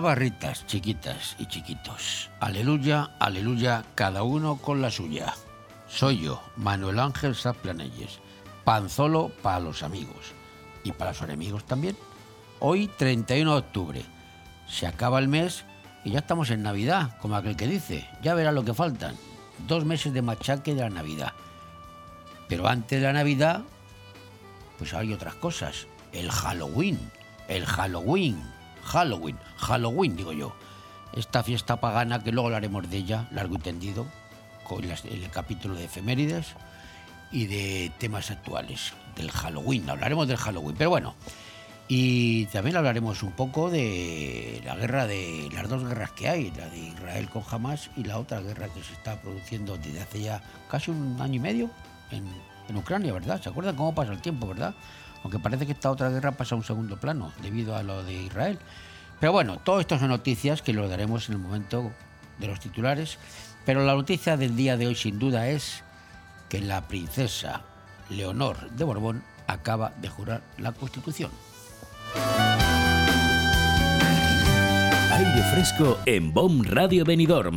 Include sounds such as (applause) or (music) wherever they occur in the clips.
barritas, chiquitas y chiquitos. Aleluya, aleluya, cada uno con la suya. Soy yo, Manuel Ángel Saplanelles, panzolo para los amigos y para los enemigos también. Hoy, 31 de octubre, se acaba el mes y ya estamos en Navidad, como aquel que dice. Ya verá lo que faltan. Dos meses de machaque de la Navidad. Pero antes de la Navidad, pues hay otras cosas. El Halloween. El Halloween. Halloween. Halloween, digo yo. Esta fiesta pagana que luego hablaremos de ella, largo y tendido, con el capítulo de efemérides y de temas actuales. Del Halloween. Hablaremos del Halloween. Pero bueno. Y también hablaremos un poco de la guerra de las dos guerras que hay, la de Israel con Hamas y la otra guerra que se está produciendo desde hace ya casi un año y medio en, en Ucrania, ¿verdad? ¿Se acuerdan cómo pasa el tiempo, verdad? Aunque parece que esta otra guerra pasa a un segundo plano debido a lo de Israel. Pero bueno, todo esto son noticias que lo daremos en el momento de los titulares. Pero la noticia del día de hoy sin duda es que la princesa Leonor de Borbón acaba de jurar la Constitución. Aire fresco en BOM Radio Benidorm.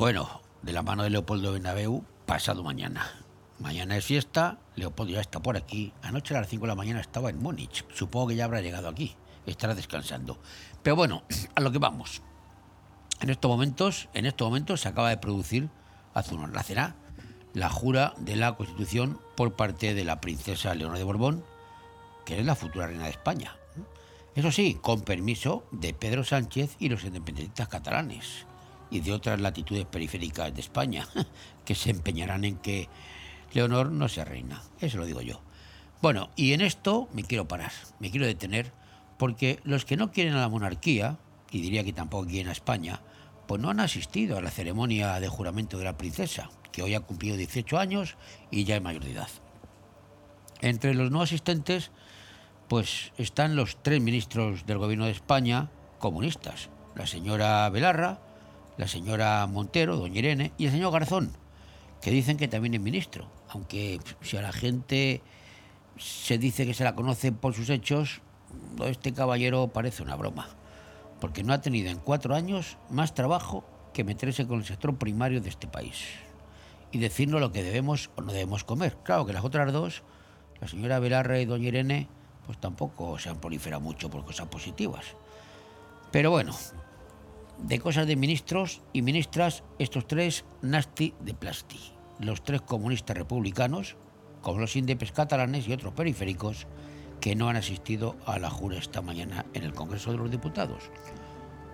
Bueno, de la mano de Leopoldo Bernabeu, pasado mañana. Mañana es fiesta, Leopoldo ya está por aquí. Anoche a las 5 de la mañana estaba en Múnich. Supongo que ya habrá llegado aquí. Estará descansando. Pero bueno, (clears throat) a lo que vamos. En estos momentos, en estos momentos se acaba de producir hace unos la la jura de la Constitución por parte de la princesa Leonor de Borbón, que es la futura reina de España. Eso sí, con permiso de Pedro Sánchez y los independentistas catalanes y de otras latitudes periféricas de España, (laughs) que se empeñarán en que Leonor no sea reina. Eso lo digo yo. Bueno, y en esto me quiero parar, me quiero detener, porque los que no quieren a la monarquía, y diría que tampoco quieren a España, pues no han asistido a la ceremonia de juramento de la princesa, que hoy ha cumplido 18 años y ya es mayor de edad. Entre los no asistentes, pues están los tres ministros del gobierno de España comunistas, la señora Belarra, la señora Montero, doña Irene, y el señor Garzón, que dicen que también es ministro, aunque si a la gente se dice que se la conoce por sus hechos, este caballero parece una broma, porque no ha tenido en cuatro años más trabajo que meterse con el sector primario de este país y decirnos lo que debemos o no debemos comer. Claro que las otras dos, la señora Belarra y doña Irene, pues tampoco se han proliferado mucho por cosas positivas. Pero bueno, de cosas de ministros y ministras, estos tres nasty de plasti. Los tres comunistas republicanos, como los indepes catalanes y otros periféricos, que no han asistido a la jura esta mañana en el Congreso de los Diputados.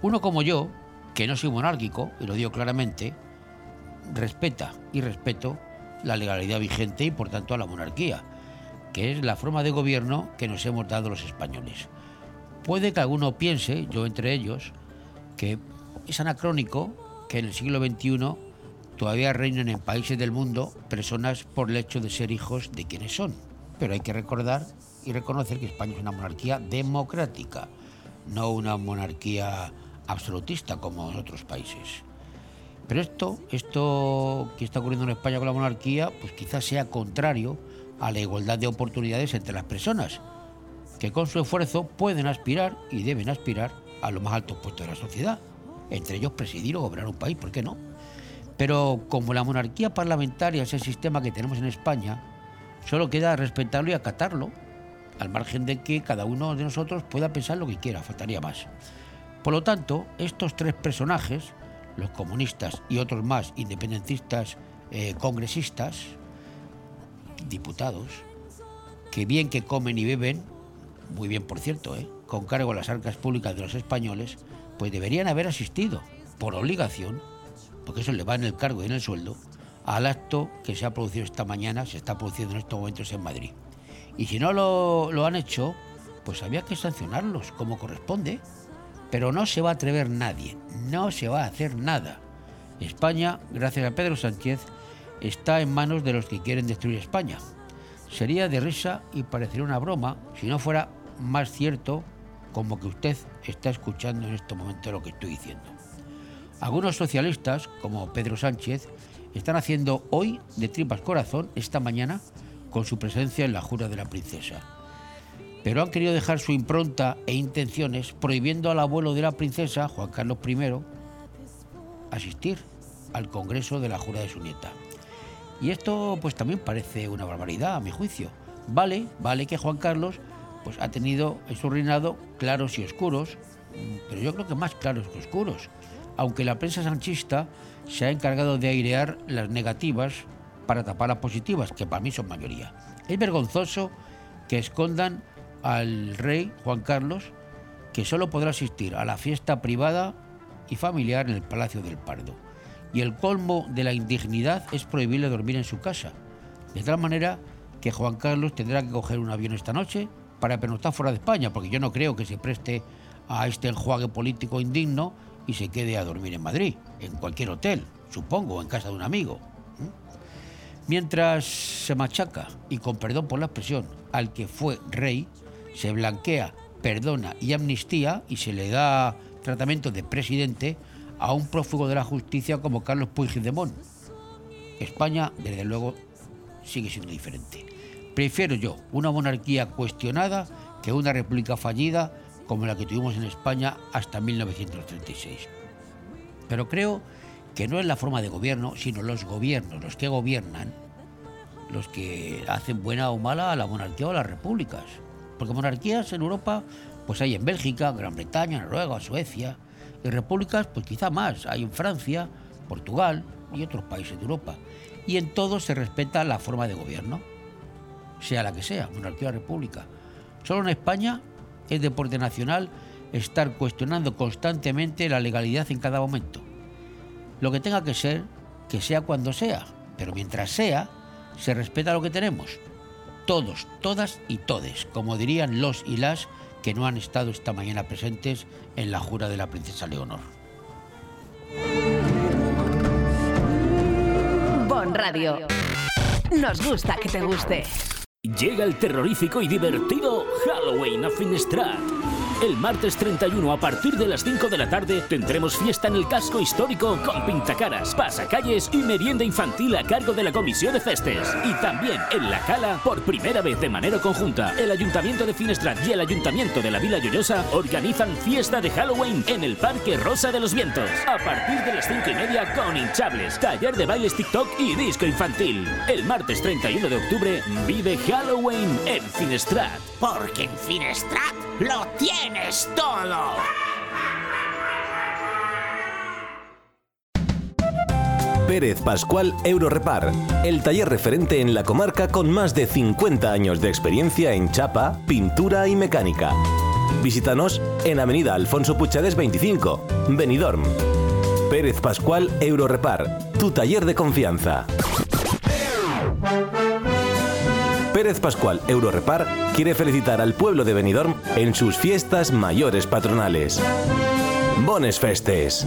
Uno como yo, que no soy monárquico, y lo digo claramente, respeta y respeto la legalidad vigente y por tanto a la monarquía, que es la forma de gobierno que nos hemos dado los españoles. Puede que alguno piense, yo entre ellos, que es anacrónico que en el siglo XXI todavía reinan en países del mundo personas por el hecho de ser hijos de quienes son. Pero hay que recordar y reconocer que España es una monarquía democrática, no una monarquía absolutista como otros países. Pero esto, esto que está ocurriendo en España con la monarquía, pues quizás sea contrario a la igualdad de oportunidades entre las personas, que con su esfuerzo pueden aspirar y deben aspirar a los más altos puestos de la sociedad entre ellos presidir o gobernar un país, ¿por qué no? Pero como la monarquía parlamentaria es el sistema que tenemos en España, solo queda respetarlo y acatarlo, al margen de que cada uno de nosotros pueda pensar lo que quiera, faltaría más. Por lo tanto, estos tres personajes, los comunistas y otros más independentistas, eh, congresistas, diputados, que bien que comen y beben, muy bien por cierto, eh, con cargo a las arcas públicas de los españoles, pues deberían haber asistido, por obligación, porque eso le va en el cargo y en el sueldo, al acto que se ha producido esta mañana, se está produciendo en estos momentos en Madrid. Y si no lo, han hecho, pues había que sancionarlos como corresponde. Pero no se va a atrever nadie, no se va a hacer nada. España, gracias a Pedro Sánchez, está en manos de los que quieren destruir España. Sería de risa y parecería una broma si no fuera más cierto como que usted está escuchando en este momento lo que estoy diciendo. Algunos socialistas, como Pedro Sánchez, están haciendo hoy de tripas corazón esta mañana con su presencia en la jura de la princesa. Pero han querido dejar su impronta e intenciones prohibiendo al abuelo de la princesa, Juan Carlos I, asistir al Congreso de la jura de su nieta. Y esto pues también parece una barbaridad a mi juicio. Vale, vale que Juan Carlos pues ha tenido en su reinado claros y oscuros, pero yo creo que más claros que oscuros, aunque la prensa sanchista se ha encargado de airear las negativas para tapar las positivas, que para mí son mayoría. Es vergonzoso que escondan al rey Juan Carlos, que solo podrá asistir a la fiesta privada y familiar en el Palacio del Pardo y el colmo de la indignidad es prohibirle dormir en su casa. De tal manera que Juan Carlos tendrá que coger un avión esta noche para pernoctar fuera de España, porque yo no creo que se preste a este enjuague político indigno y se quede a dormir en Madrid, en cualquier hotel, supongo, en casa de un amigo. Mientras se machaca, y con perdón por la expresión, al que fue rey, se blanquea, perdona y amnistía y se le da tratamiento de presidente, a un prófugo de la justicia como Carlos Puigdemont. España, desde luego, sigue siendo diferente. Prefiero yo una monarquía cuestionada que una república fallida como la que tuvimos en España hasta 1936. Pero creo que no es la forma de gobierno, sino los gobiernos, los que gobiernan, los que hacen buena o mala a la monarquía o a las repúblicas. Porque monarquías en Europa, pues hay en Bélgica, Gran Bretaña, Noruega, Suecia, y repúblicas, pues quizá más. Hay en Francia, Portugal y otros países de Europa. Y en todos se respeta la forma de gobierno, sea la que sea, monarquía o república. Solo en España es deporte nacional estar cuestionando constantemente la legalidad en cada momento. Lo que tenga que ser, que sea cuando sea, pero mientras sea, se respeta lo que tenemos. Todos, todas y todes, como dirían los y las que no han estado esta mañana presentes en la jura de la princesa Leonor. Bon Radio. Nos gusta que te guste. Llega el terrorífico y divertido Halloween a Finestrat el martes 31 a partir de las 5 de la tarde tendremos fiesta en el casco histórico con pintacaras, pasacalles y merienda infantil a cargo de la Comisión de Festes. Y también en La Cala, por primera vez de manera conjunta, el Ayuntamiento de Finestrat y el Ayuntamiento de la Vila Lloyosa organizan fiesta de Halloween en el Parque Rosa de los Vientos. A partir de las 5 y media con hinchables, taller de bailes TikTok y disco infantil. El martes 31 de octubre vive Halloween en Finestrat. Porque en Finestrat lo tienes todo. Pérez Pascual Eurorepar, el taller referente en la comarca con más de 50 años de experiencia en chapa, pintura y mecánica. Visítanos en Avenida Alfonso Puchades 25, Benidorm. Pérez Pascual Eurorepar, tu taller de confianza. Pérez Pascual Eurorepar quiere felicitar al pueblo de Benidorm en sus fiestas mayores patronales. Bones Festes.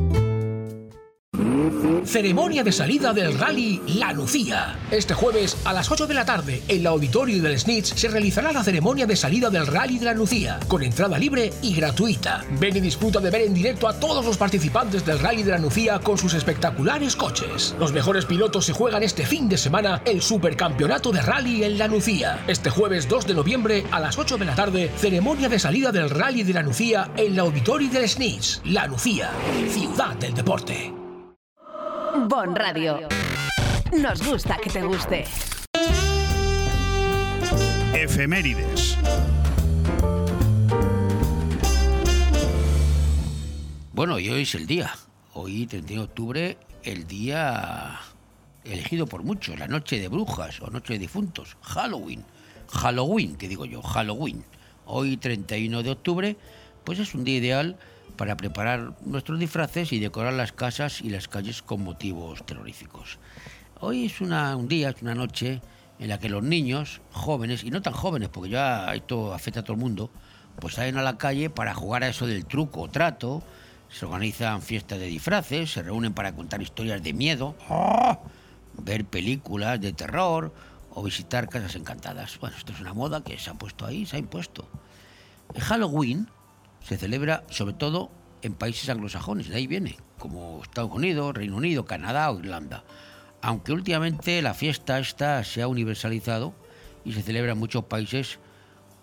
Ceremonia de salida del rally La Lucía. Este jueves a las 8 de la tarde en el auditorio del Snitch se realizará la ceremonia de salida del rally de La Lucía con entrada libre y gratuita. Ven y disfruta de ver en directo a todos los participantes del rally de La Lucía con sus espectaculares coches. Los mejores pilotos se juegan este fin de semana el Supercampeonato de Rally en La Lucía. Este jueves 2 de noviembre a las 8 de la tarde, ceremonia de salida del rally de La Lucía en el auditorio del Snitch. La Lucía, ciudad del deporte. Bon Radio. Nos gusta que te guste. Efemérides. Bueno, y hoy es el día. Hoy, 31 de octubre, el día elegido por muchos, la noche de brujas o noche de difuntos, Halloween. Halloween, que digo yo, Halloween. Hoy, 31 de octubre, pues es un día ideal para preparar nuestros disfraces y decorar las casas y las calles con motivos terroríficos. Hoy es una, un día, es una noche en la que los niños, jóvenes, y no tan jóvenes, porque ya esto afecta a todo el mundo, pues salen a la calle para jugar a eso del truco o trato, se organizan fiestas de disfraces, se reúnen para contar historias de miedo, ¡ah! ver películas de terror o visitar casas encantadas. Bueno, esto es una moda que se ha puesto ahí, se ha impuesto. Halloween se celebra sobre todo en países anglosajones, de ahí viene, como Estados Unidos, Reino Unido, Canadá o Irlanda. Aunque últimamente la fiesta esta se ha universalizado y se celebra en muchos países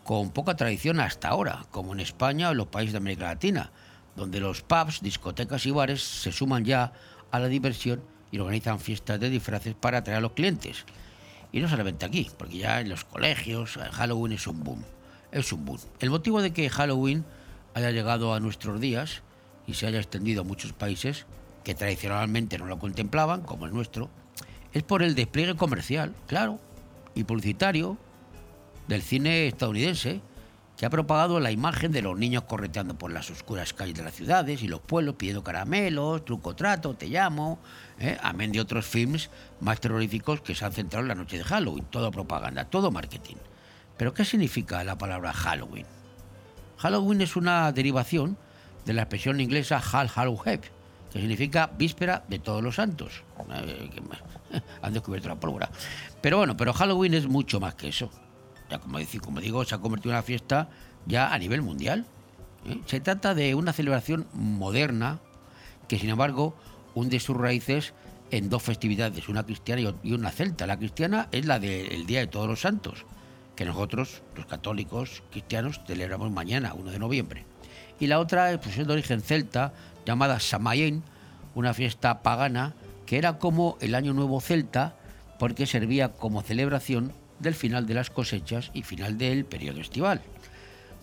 con poca tradición hasta ahora, como en España o en los países de América Latina, donde los pubs, discotecas y bares se suman ya a la diversión y organizan fiestas de disfraces para atraer a los clientes. Y no solamente aquí, porque ya en los colegios Halloween es un boom. Es un boom. El motivo de que Halloween haya llegado a nuestros días y se haya extendido a muchos países que tradicionalmente no lo contemplaban, como el nuestro, es por el despliegue comercial, claro, y publicitario del cine estadounidense, que ha propagado la imagen de los niños correteando por las oscuras calles de las ciudades y los pueblos pidiendo caramelos, truco trato, te llamo, ¿eh? amén de otros films más terroríficos que se han centrado en la noche de Halloween, todo propaganda, todo marketing. Pero ¿qué significa la palabra Halloween? Halloween es una derivación de la expresión inglesa Hal Halloween, que significa víspera de todos los santos. Eh, (laughs) han descubierto la pólvora. Pero bueno, pero Halloween es mucho más que eso. Ya como, como digo, se ha convertido en una fiesta ya a nivel mundial. ¿eh? Se trata de una celebración moderna que, sin embargo, hunde sus raíces en dos festividades, una cristiana y una celta. La cristiana es la del Día de Todos los Santos, que nosotros, los católicos cristianos, celebramos mañana, 1 de noviembre. Y la otra pues, es de origen celta, llamada Samayen, una fiesta pagana que era como el Año Nuevo celta, porque servía como celebración del final de las cosechas y final del periodo estival.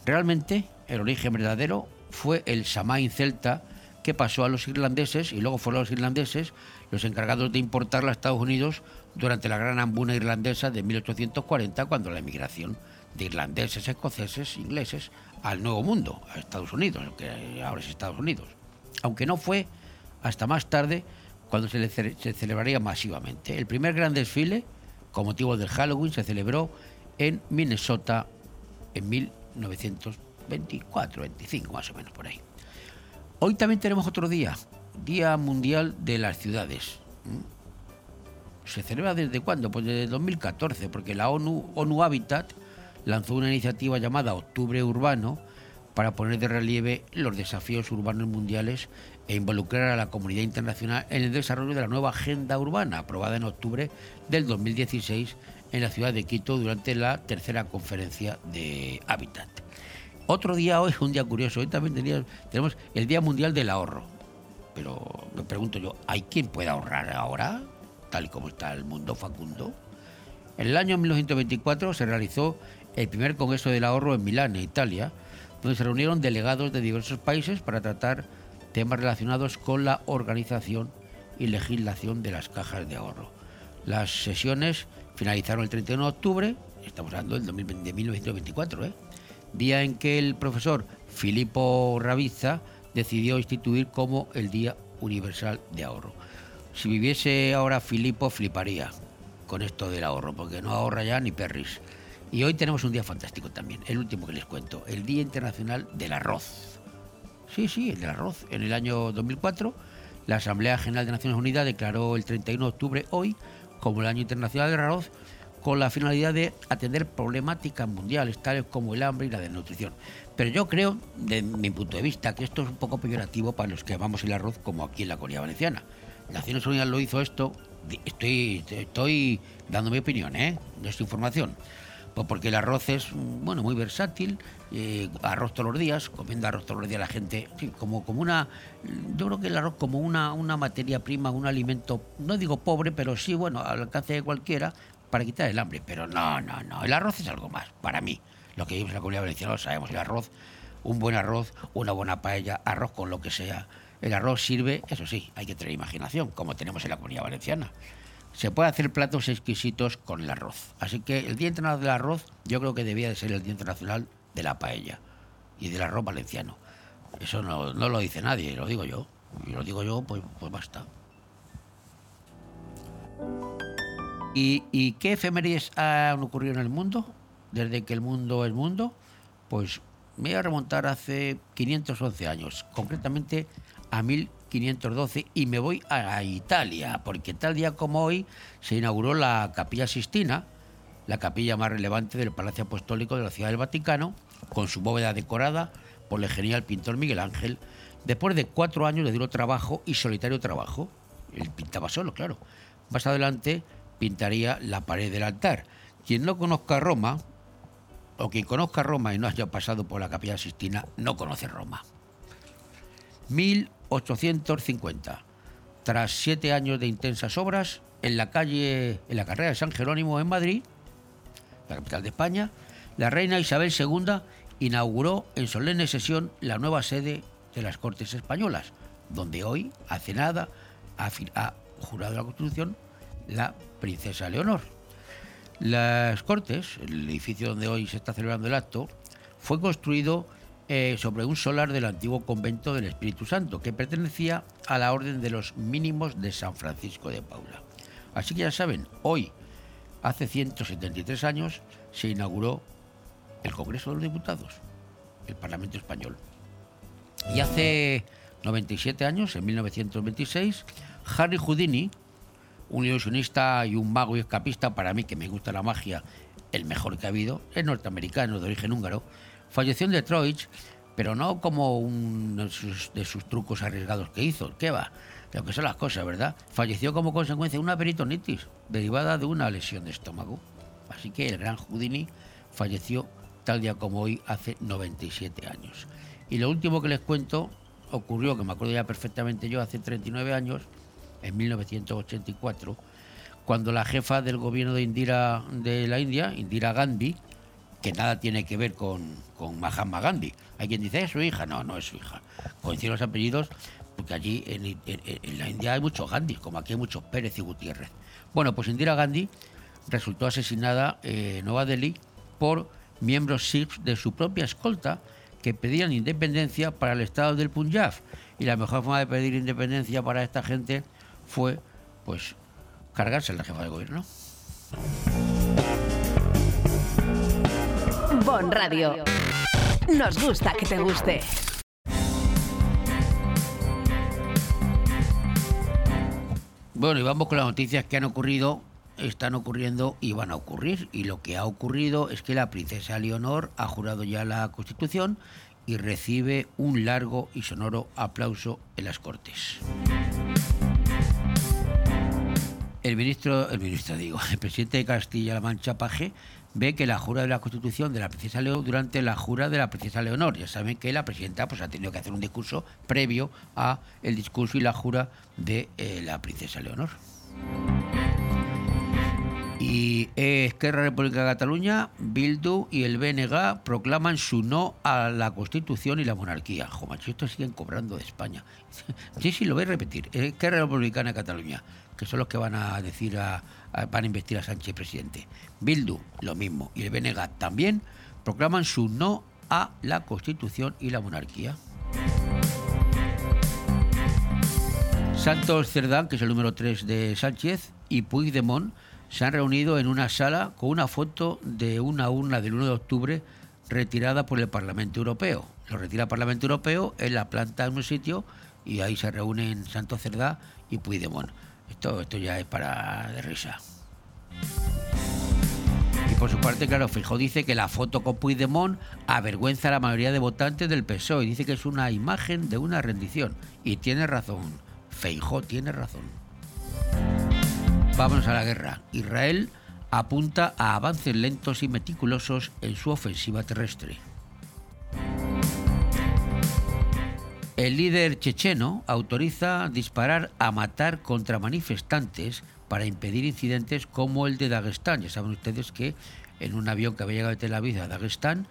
Realmente, el origen verdadero fue el Samain celta que pasó a los irlandeses y luego fueron los irlandeses los encargados de importarla a Estados Unidos durante la gran hambuna irlandesa de 1840, cuando la emigración de irlandeses, escoceses, ingleses al Nuevo Mundo, a Estados Unidos, que ahora es Estados Unidos. Aunque no fue hasta más tarde cuando se, se celebraría masivamente. El primer gran desfile con motivo del Halloween se celebró en Minnesota en 1924, 25 más o menos por ahí. Hoy también tenemos otro día, Día Mundial de las Ciudades. ¿Se celebra desde cuándo? Pues desde 2014, porque la ONU, Habitat lanzó una iniciativa llamada Octubre Urbano para poner de relieve los desafíos urbanos mundiales e involucrar a la comunidad internacional en el desarrollo de la nueva agenda urbana, aprobada en octubre del 2016 en la ciudad de Quito durante la tercera conferencia de Hábitat. Otro día hoy, un día curioso, hoy también tenemos el Día Mundial del Ahorro. Pero me pregunto yo, ¿hay quien pueda ahorrar ahora, tal y como está el mundo facundo? En el año 1924 se realizó el primer Congreso del Ahorro en Milán, Italia, donde se reunieron delegados de diversos países para tratar temas relacionados con la organización y legislación de las cajas de ahorro. Las sesiones finalizaron el 31 de octubre, estamos hablando del de 1924, ¿eh? día en que el profesor Filippo Ravizza decidió instituir como el Día Universal de Ahorro. Si viviese ahora Filippo, fliparía con esto del ahorro, porque no ahorra ya ni perris. Y hoy tenemos un día fantástico también, el último que les cuento, el Día Internacional del Arroz. Sí, sí, el del arroz. En el año 2004, La Asamblea General de Naciones Unidas declaró el 31 de octubre hoy como el Año Internacional del Arroz con la finalidad de atender problemáticas mundiales tales como el hambre y la desnutrición. Pero yo creo, de mi punto de vista, que esto es un poco peyorativo para los que amamos el arroz como aquí en la Comunidad Valenciana. Naciones Unidas lo hizo esto, estoy, estoy dando mi opinión, ¿eh? de esta información. Pues porque el arroz es bueno muy versátil, eh, arroz todos los días, comiendo arroz todos los días la gente, como, como una, yo creo que el arroz como una, una materia prima, un alimento, no digo pobre, pero sí, bueno, al alcance de cualquiera, para quitar el hambre. Pero no, no, no, el arroz es algo más, para mí. Lo que vivimos en la comunidad valenciana lo sabemos, el arroz, un buen arroz, una buena paella, arroz con lo que sea. El arroz sirve, eso sí, hay que tener imaginación, como tenemos en la comunidad valenciana se puede hacer platos exquisitos con el arroz. Así que el Día Internacional del Arroz yo creo que debía de ser el Día Internacional de la Paella y del arroz valenciano. Eso no, lo dice nadie, lo digo yo. Y lo digo yo, pues, pues basta. ¿Y, ¿Y qué efemérides han ocurrido en el mundo? Desde que el mundo es mundo, pues me voy a remontar hace 511 años, concretamente a 1512, y me voy a Italia, porque tal día como hoy se inauguró la Capilla Sistina, la capilla más relevante del Palacio Apostólico de la Ciudad del Vaticano, con su bóveda decorada por el genial pintor Miguel Ángel, después de cuatro años de duro trabajo y solitario trabajo. Él pintaba solo, claro. Más adelante pintaría la pared del altar. Quien no conozca Roma, o quien conozca Roma y no haya pasado por la Capilla Sistina, no conoce Roma. 1850. Tras siete años de intensas obras, en la calle, en la carrera de San Jerónimo en Madrid, la capital de España, la reina Isabel II inauguró en solemne sesión la nueva sede de las Cortes Españolas, donde hoy, hace nada, ha, ha jurado la Constitución la princesa Leonor. Las Cortes, el edificio donde hoy se está celebrando el acto, fue construido eh, sobre un solar del antiguo convento del Espíritu Santo, que pertenecía a la Orden de los Mínimos de San Francisco de Paula. Así que ya saben, hoy, hace 173 años, se inauguró el Congreso de los Diputados, el Parlamento Español. Y hace 97 años, en 1926, Harry Houdini, un ilusionista y un mago y escapista, para mí que me gusta la magia, el mejor que ha habido, es norteamericano de origen húngaro, Falleció en Detroit, pero no como uno de sus, trucos arriesgados que hizo. ¿Qué va? Lo que son las cosas, ¿verdad? Falleció como consecuencia de una peritonitis derivada de una lesión de estómago. Así que el gran Houdini falleció tal día como hoy hace 97 años. Y lo último que les cuento ocurrió, que me acuerdo ya perfectamente yo, hace 39 años, en 1984, cuando la jefa del gobierno de Indira de la India, Indira Gandhi, que nada tiene que ver con, con Mahatma Gandhi. Hay quien dice, ¿es su hija? No, no es su hija. Coinciden los apellidos porque allí en, la India hay muchos Gandhi, como aquí hay muchos Pérez y Gutiérrez. Bueno, pues Indira Gandhi resultó asesinada en Nueva Delhi por miembros Sikhs de su propia escolta que pedían independencia para el estado del Punjab. Y la mejor forma de pedir independencia para esta gente fue, pues, cargarse a la jefa de gobierno. Bon Radio. Nos gusta que te guste. Bueno, y vamos con las noticias que han ocurrido, están ocurriendo y van a ocurrir. Y lo que ha ocurrido es que la princesa Leonor ha jurado ya la Constitución y recibe un largo y sonoro aplauso en las Cortes. El ministro, el ministro digo, el presidente de Castilla-La Mancha, Paje, ve que la jura de la Constitución de la princesa Leonor durante la jura de la princesa Leonor. Ya saben que la presidenta pues, ha tenido que hacer un discurso previo a el discurso y la jura de eh, la princesa Leonor. Y Esquerra República de Cataluña, Bildu y el BNG proclaman su no a la Constitución y la monarquía. Jo, estos siguen cobrando de España. (laughs) Sí, sí, lo voy a repetir. Esquerra Republicana de Cataluña, que son los que van a decir a, van a investir a Sánchez presidente. Bildu, lo mismo, y el BNG también proclaman su no a la Constitución y la monarquía. Santos Cerdán, que es el número 3 de Sánchez, y Puigdemont se han reunido en una sala con una foto de una urna del 1 de octubre retirada por el Parlamento Europeo. Lo retira el Parlamento Europeo en la planta de un sitio y ahí se reúnen Santo Cerdá y Puigdemont. Esto, esto ya es para de risa. Y por su parte, claro, Feijóo dice que la foto con Puigdemont avergüenza a la mayoría de votantes del PSOE y dice que es una imagen de una rendición. Y tiene razón, Feijóo tiene razón. Vamos a la guerra. Israel apunta a avances lentos y meticulosos en su ofensiva terrestre. El líder checheno autoriza disparar a matar contra manifestantes para impedir incidentes como el de Dagestán. Ya saben ustedes que en un avión que había llegado de Tel Aviv a Dagestán,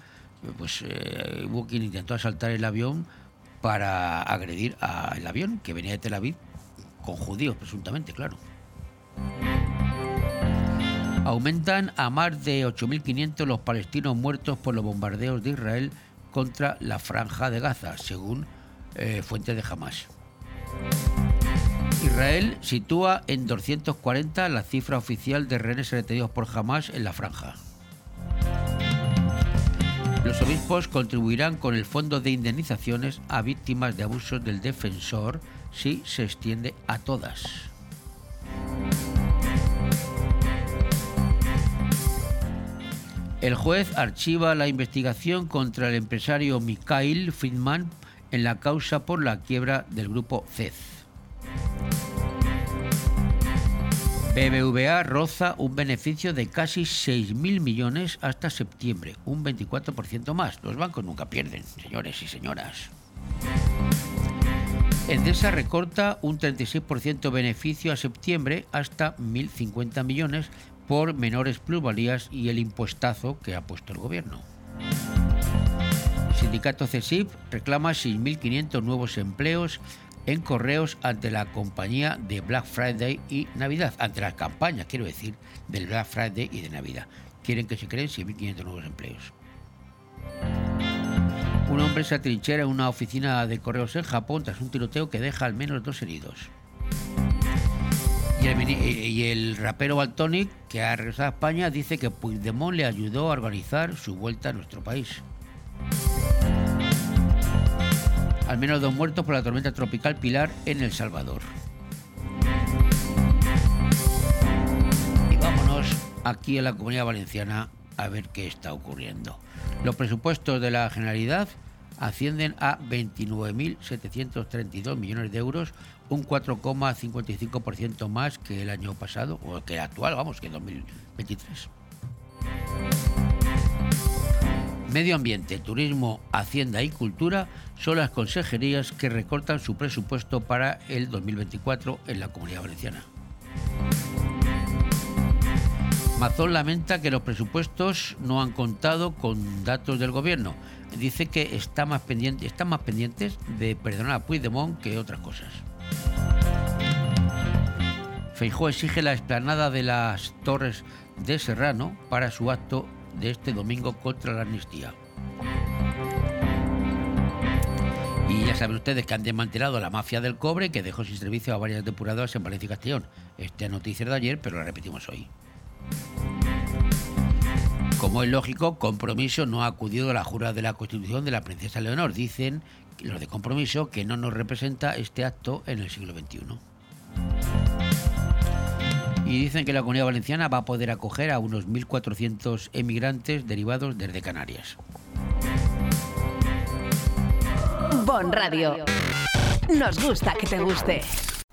pues eh, hubo quien intentó asaltar el avión para agredir al avión que venía de Tel Aviv con judíos, presuntamente, claro. Aumentan a más de 8.500 los palestinos muertos por los bombardeos de Israel contra la franja de Gaza, según eh, fuente de Hamas. Israel sitúa en 240 la cifra oficial de rehenes retenidos por Hamas en la franja. Los obispos contribuirán con el fondo de indemnizaciones a víctimas de abusos del defensor si se extiende a todas. El juez archiva la investigación contra el empresario Mikhail Friedman en la causa por la quiebra del grupo CEZ. BBVA roza un beneficio de casi 6.000 millones hasta septiembre, un 24% más. Los bancos nunca pierden, señores y señoras. Endesa recorta un 36% beneficio a septiembre hasta 1.050 millones por menores plusvalías y el impuestazo que ha puesto el gobierno sindicato CESIP reclama 6.500 nuevos empleos en correos ante la compañía de Black Friday y Navidad, ante las campañas, quiero decir, del Black Friday y de Navidad. Quieren que se creen 6.500 nuevos empleos. Un hombre se atrinchera en una oficina de correos en Japón tras un tiroteo que deja al menos dos heridos. Y el, y el rapero Baltonic, que ha regresado a España, dice que Puigdemont le ayudó a organizar su vuelta a nuestro país. Al menos dos muertos por la tormenta tropical Pilar en El Salvador. Y vámonos aquí en la Comunidad Valenciana a ver qué está ocurriendo. Los presupuestos de la Generalidad ascienden a 29.732 millones de euros, un 4,55% más que el año pasado, o que el actual, vamos, que 2023. Medio Ambiente, Turismo, Hacienda y Cultura son las consejerías que recortan su presupuesto para el 2024 en la Comunidad Valenciana. Mazón lamenta que los presupuestos no han contado con datos del gobierno. Dice que está más pendiente, están más pendientes de perdonar a Puigdemont que otras cosas. Feijó exige la explanada de las Torres de Serrano para su acto de este domingo contra la amnistía. Y ya saben ustedes que han desmantelado la mafia del cobre que dejó sin servicio a varias depuradoras en Valencia y Castellón. Esta noticia de ayer, pero la repetimos hoy. Como es lógico, Compromiso no ha acudido a la jura de la Constitución de la Princesa Leonor. Dicen los de Compromiso que no nos representa este acto en el siglo XXI. Y dicen que la comunidad valenciana va a poder acoger a unos 1.400 emigrantes derivados desde Canarias. Bon Radio. Nos gusta que te guste.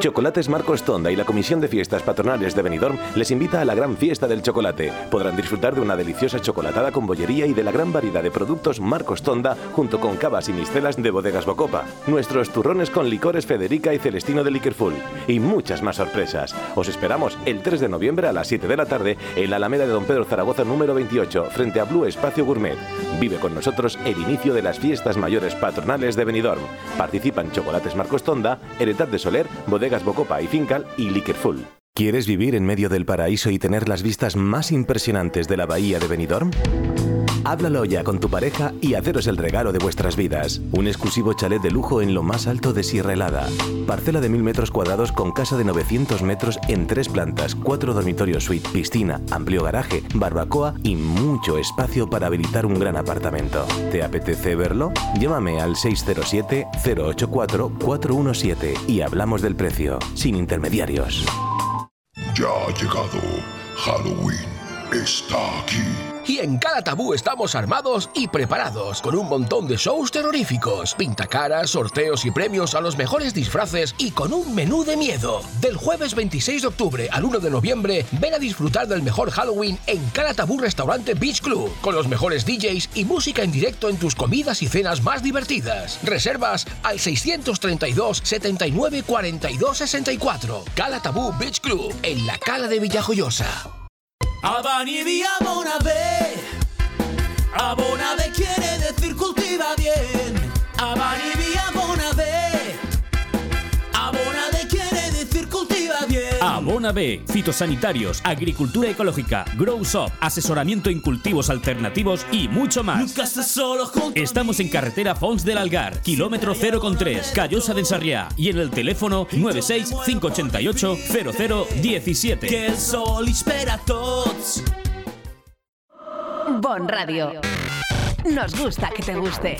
Chocolates Marcos Tonda y la Comisión de Fiestas Patronales de Benidorm les invita a la gran fiesta del chocolate. Podrán disfrutar de una deliciosa chocolatada con bollería y de la gran variedad de productos Marcos Tonda junto con cavas y mistelas de bodegas Bocopa, nuestros turrones con licores Federica y Celestino de Liquorful y muchas más sorpresas. Os esperamos el 3 de noviembre a las 7 de la tarde en la Alameda de Don Pedro Zaragoza número 28 frente a Blue Espacio Gourmet. Vive con nosotros el inicio de las fiestas mayores patronales de Benidorm. Participan Chocolates Marcos Tonda, Heredad de Soler, Bodegas Bocopa y Fincal y Liquorful. ¿Quieres vivir en medio del paraíso y tener las vistas más impresionantes de la bahía de Benidorm? Háblalo ya con tu pareja y haceros el regalo de vuestras vidas. Un exclusivo chalet de lujo en lo más alto de Sierra Helada. Parcela de 1000 metros cuadrados con casa de 900 metros en tres plantas, cuatro dormitorios suite, piscina, amplio garaje, barbacoa y mucho espacio para habilitar un gran apartamento. ¿Te apetece verlo? Llámame al 607-084-417 y hablamos del precio, sin intermediarios. Ya ha llegado. Halloween está aquí. Y en cada tabú estamos armados y preparados, con un montón de shows terroríficos, pintacaras, sorteos y premios a los mejores disfraces y con un menú de miedo. Del jueves 26 de octubre al 1 de noviembre, ven a disfrutar del mejor Halloween en Cala Tabú Restaurante Beach Club, con los mejores DJs y música en directo en tus comidas y cenas más divertidas. Reservas al 632 79 42 64. Cala Tabú Beach Club, en la Cala de Villajoyosa. Abani via Bonave. Abonave quiere decir cultiva bien. Abani B, fitosanitarios, agricultura ecológica, Grow Shop, asesoramiento en cultivos alternativos y mucho más. Nunca estás solo junto Estamos en carretera Fons del Algar, kilómetro 0,3, Callosa de Ensarriá y en el teléfono 96 588 0017. que el sol espera a tots. Bon Radio. Nos gusta que te guste.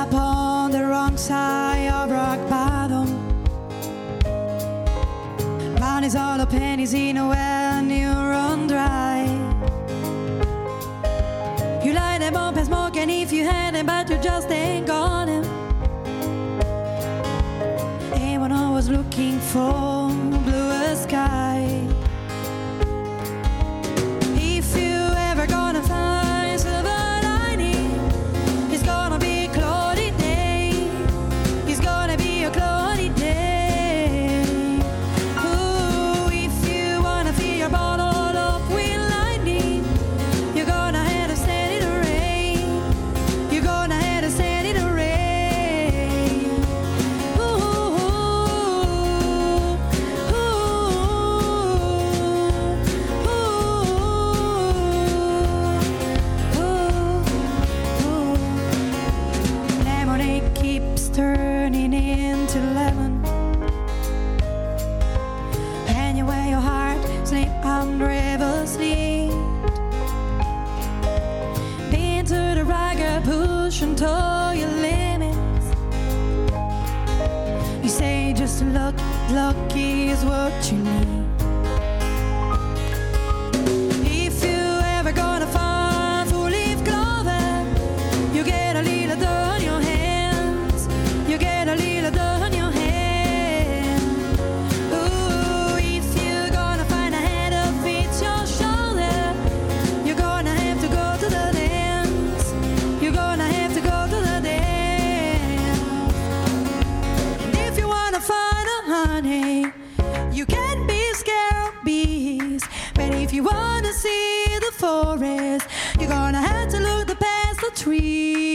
Up on the wrong side of rock bottom. Money's all the pennies in a well and you run dry. You light them up and smoke, and if you had them, but you just ain't got them. Anyone who was looking for bluer sky. What you tree.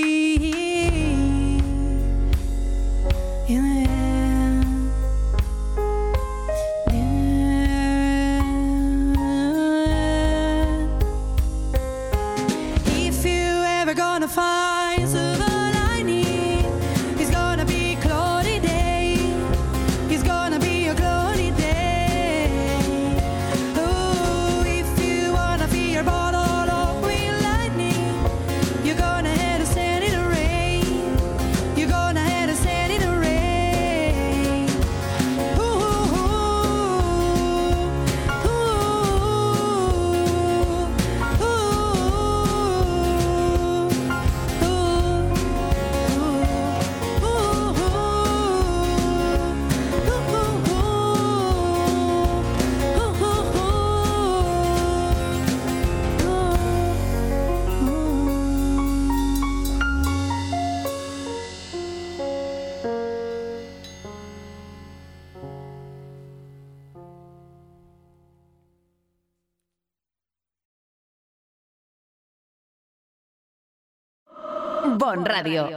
Bon Radio.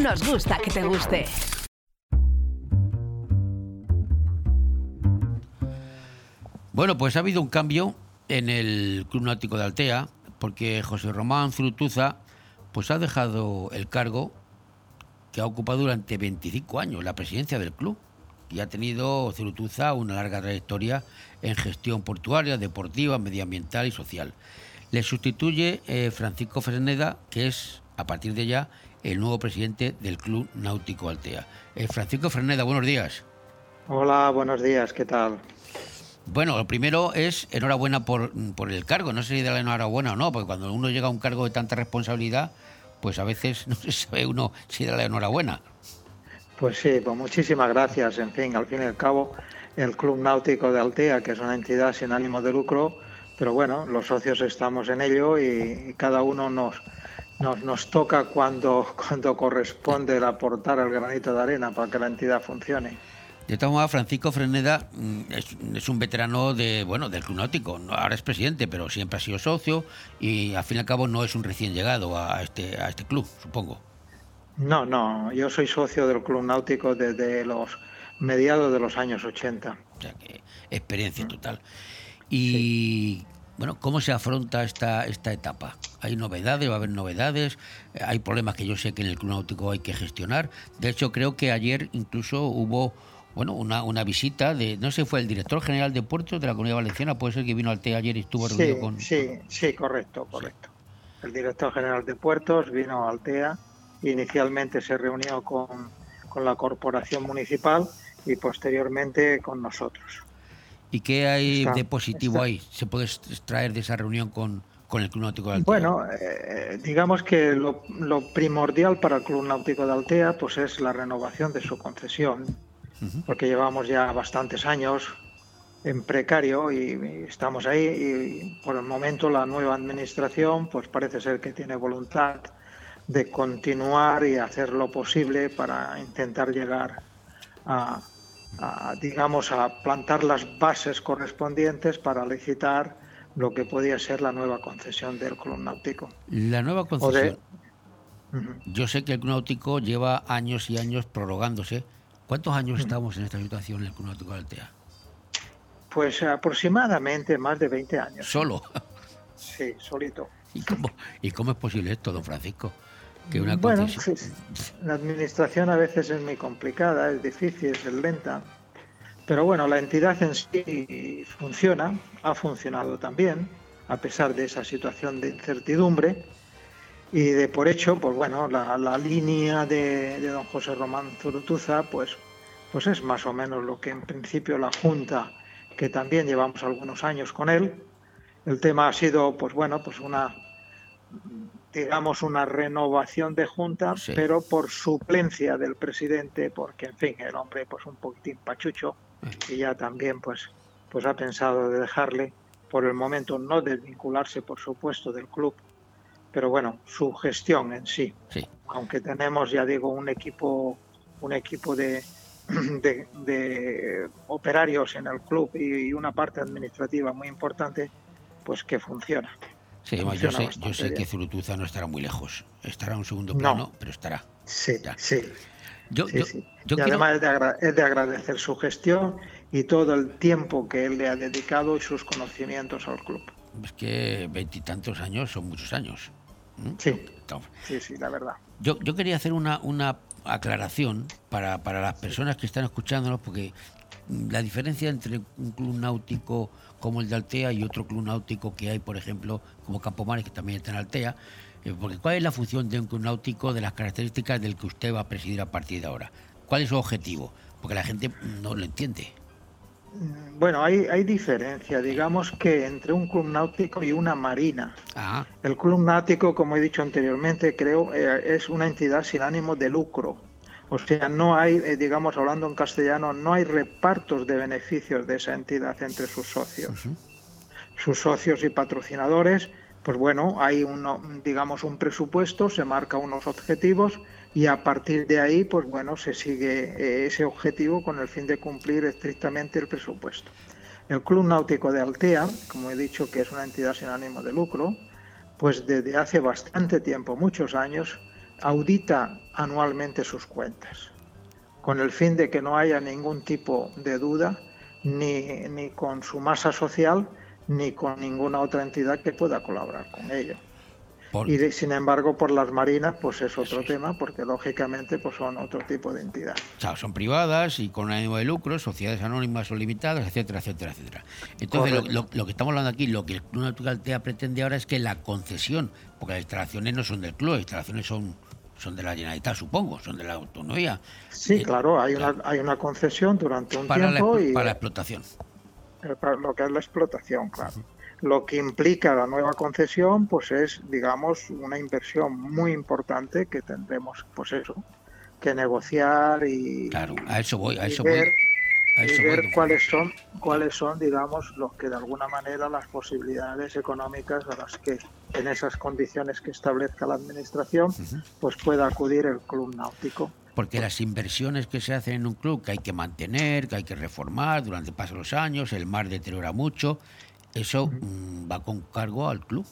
Nos gusta que te guste. Bueno, pues ha habido un cambio en el Club Náutico de Altea, porque José Román Frutuza pues ha dejado el cargo que ha ocupado durante 25 años, la presidencia del club. Y ha tenido Zurutuza una larga trayectoria en gestión portuaria, deportiva, medioambiental y social. Le sustituye eh, Francisco Fresneda, que es, a partir de ya, el nuevo presidente del Club Náutico Altea. Eh, Francisco Fresneda, buenos días. Hola, buenos días, ¿qué tal? Bueno, lo primero es enhorabuena por, por el cargo. No sé si de la enhorabuena o no, porque cuando uno llega a un cargo de tanta responsabilidad, pues a veces (laughs) no se sabe uno si da la enhorabuena. Pues sí, pues muchísimas gracias. En fin, al fin y al cabo, el Club Náutico de Altea, que es una entidad sin ánimo de lucro, pero bueno, los socios estamos en ello y, y cada uno nos, nos, nos toca cuando, cuando corresponde el aportar el granito de arena para que la entidad funcione. De todas maneras, Francisco Fresneda mm, es, es, un veterano de bueno del Club Náutico. Ahora es presidente, pero siempre ha sido socio y al fin y al cabo no es un recién llegado a este, a este club, supongo. No, no, yo soy socio del Club Náutico desde los mediados de los años 80. O sea que experiencia total. Y sí. Bueno, ¿cómo se afronta esta, esta etapa? ¿Hay novedades? ¿Va a haber novedades? ¿Hay problemas que yo sé que en el Club Náutico hay que gestionar? De hecho, creo que ayer incluso hubo bueno, una, una visita de, no sé, fue el director general de puertos de la Comunidad Valenciana, puede ser que vino al TEA ayer y estuvo sí, reunido con... Sí, sí, correcto, correcto. Sí. El director general de puertos vino al TEA, inicialmente se reunió con, con la corporación municipal y posteriormente con nosotros. ¿Y qué hay está, de positivo está. ahí? ¿Se puede extraer de esa reunión con, con el Club Náutico de Altea? Bueno, eh, digamos que lo, lo, primordial para el Club Náutico de Altea pues es la renovación de su concesión porque llevamos ya bastantes años en precario y, y, estamos ahí y por el momento la nueva administración pues parece ser que tiene voluntad de continuar y hacer lo posible para intentar llegar a, a digamos a plantar las bases correspondientes para licitar lo que podía ser la nueva concesión del club náutico. La nueva concesión. De... Uh -huh. Yo sé que el club náutico lleva años y años prorrogándose ¿Cuántos años estamos en esta situación en el Club Náutico de Altea? Pues aproximadamente más de 20 años. ¿Solo? Sí, solito. (laughs) ¿Y cómo, ¿Y cómo es posible esto, don Francisco? Que una bueno, la administración a veces es muy complicada, es difícil, es lenta. Pero bueno, la entidad en sí funciona, ha funcionado también, a pesar de esa situación de incertidumbre y de por hecho, pues bueno, la, la línea de, de, don José Román Zurutuza, pues, pues es más o menos lo que en principio la Junta, que también llevamos algunos años con él, el tema ha sido, pues bueno, pues una, digamos, una renovación de Junta, sí. pero por suplencia del presidente, porque en fin, el hombre, pues un poquitín pachucho, y ya también, pues, pues ha pensado de dejarle, por el momento, no desvincularse, por supuesto, del club pero bueno, su gestión en sí. sí. Aunque tenemos, ya digo, un equipo, un equipo de, (clears throat) de, de, operarios en el club y una parte administrativa muy importante, pues que funciona. Sí, yo sé, yo sé que Zurutuza no estará muy lejos. Estará en un segundo plano, no. pero estará. Sí, ya. sí. Yo, sí, yo, sí. yo y quiero... además es de, agra es de agradecer su gestión y todo el tiempo que él le ha dedicado y sus conocimientos al club. Es que veintitantos años son muchos años. Sí, sí, sí, la verdad. Yo, yo quería hacer una, una aclaración para, para las personas que están escuchándonos, porque la diferencia entre un club náutico como el de Altea y otro club náutico que hay, por ejemplo, como Campomares, que también está en Altea, eh, porque ¿cuál es la función de un club náutico de las características del que usted va a presidir a partir de ahora? ¿Cuál es su objetivo? Porque la gente no lo entiende. Bueno, hay, hay diferencia, digamos que entre un club náutico y una marina. Ajá. El club náutico, como he dicho anteriormente, creo eh, es una entidad sin ánimo de lucro. O sea, no hay, eh, digamos, hablando en castellano, no hay repartos de beneficios de esa entidad entre sus socios. Uh -huh. Sus socios y patrocinadores, pues bueno, hay uno, digamos, un presupuesto, se marca unos objetivos y a partir de ahí, pues bueno, se sigue eh, ese objetivo con el fin de cumplir estrictamente el presupuesto. El Club Náutico de Altea, como he dicho que es una entidad sin ánimo de lucro, pues desde hace bastante tiempo, muchos años, audita anualmente sus cuentas, con el fin de que no haya ningún tipo de duda ni, ni con su masa social ni con ninguna otra entidad que pueda colaborar con ello. Por- Y de- sin embargo, por las marinas, pues es otro tema, porque lógicamente pues son otro tipo de entidad. O sea, son privadas y con ánimo de lucro, sociedades anónimas o limitadas, etcétera, etcétera, etcétera. Entonces, lo, lo- lo que estamos hablando aquí, lo que el Club Náutico Altea pretende ahora es que la concesión, porque las instalaciones no son del club, las instalaciones son, son de la Generalitat, supongo, son de la autonomía. Sí, Eh, claro, hay una, hay una concesión durante un Para tiempo y para la explotación. eh, para lo que es la explotación, claro. Lo que implica la nueva concesión, pues es, digamos, una inversión muy importante que tendremos, pues eso, que negociar y, Claro, a eso voy, a eso ver, voy. Y voy, ver cuáles son, cuáles son, digamos, los que de alguna manera las posibilidades económicas a las que en esas condiciones que establezca la administración, pues pueda acudir el club náutico. Porque las inversiones que se hacen en un club que hay que mantener, que hay que reformar durante el paso de los años, el mar deteriora mucho, eso mm, va con cargo al club,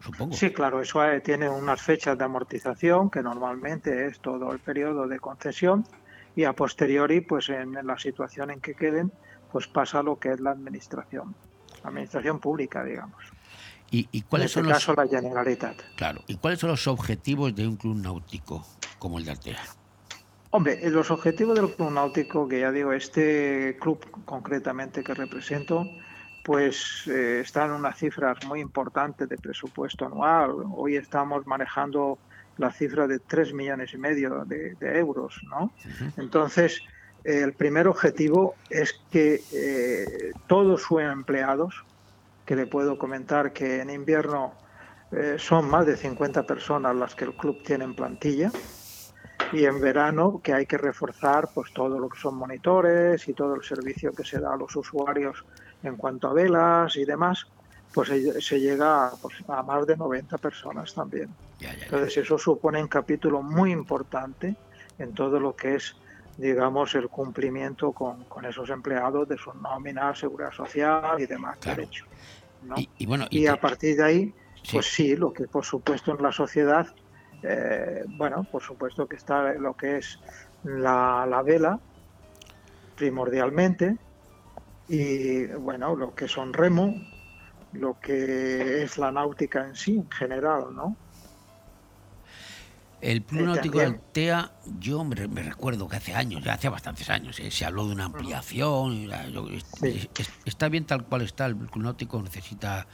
supongo. Sí, claro, eso eh, tiene unas fechas de amortización que normalmente es todo el periodo de concesión y a posteriori, pues en la situación en que queden, pues pasa lo que es la administración, la administración pública, digamos. ¿Y, y En cuáles este son los caso la Generalitat. claro, y cuáles son los objetivos de un club náutico como el de Altea? Hombre, eh, los objetivos del club náutico, que ya digo, este club concretamente que represento, pues eh, están en unas cifras muy importantes de presupuesto anual. Hoy estamos manejando la cifra de 3 millones y medio de, de euros, ¿no? Entonces, eh, el primer objetivo es que eh, todos sus empleados, que le puedo comentar que en invierno eh, son más de 50 personas las que el club tiene en plantilla, y en verano que hay que reforzar pues todo lo que son monitores y todo el servicio que se da a los usuarios en cuanto a velas y demás, pues se, se llega pues, a más de 90 personas también. Entonces eso supone un capítulo muy importante en todo lo que es, digamos, el cumplimiento con, con esos empleados de sus nóminas, seguridad social y demás derechos. ¿no? Y, y bueno, Y a partir de ahí, Sí. pues sí, lo que por supuesto en la sociedad, eh, bueno, por supuesto que está lo que es la, la vela, primordialmente, y bueno, lo que son remo, lo que es la náutica en sí, en general, ¿no? El Club Náutico de. Altea, yo me, recuerdo que hace años, ya hace bastantes años, eh, se habló de una ampliación. yo- es- está bien tal cual está, el Club Náutico necesita-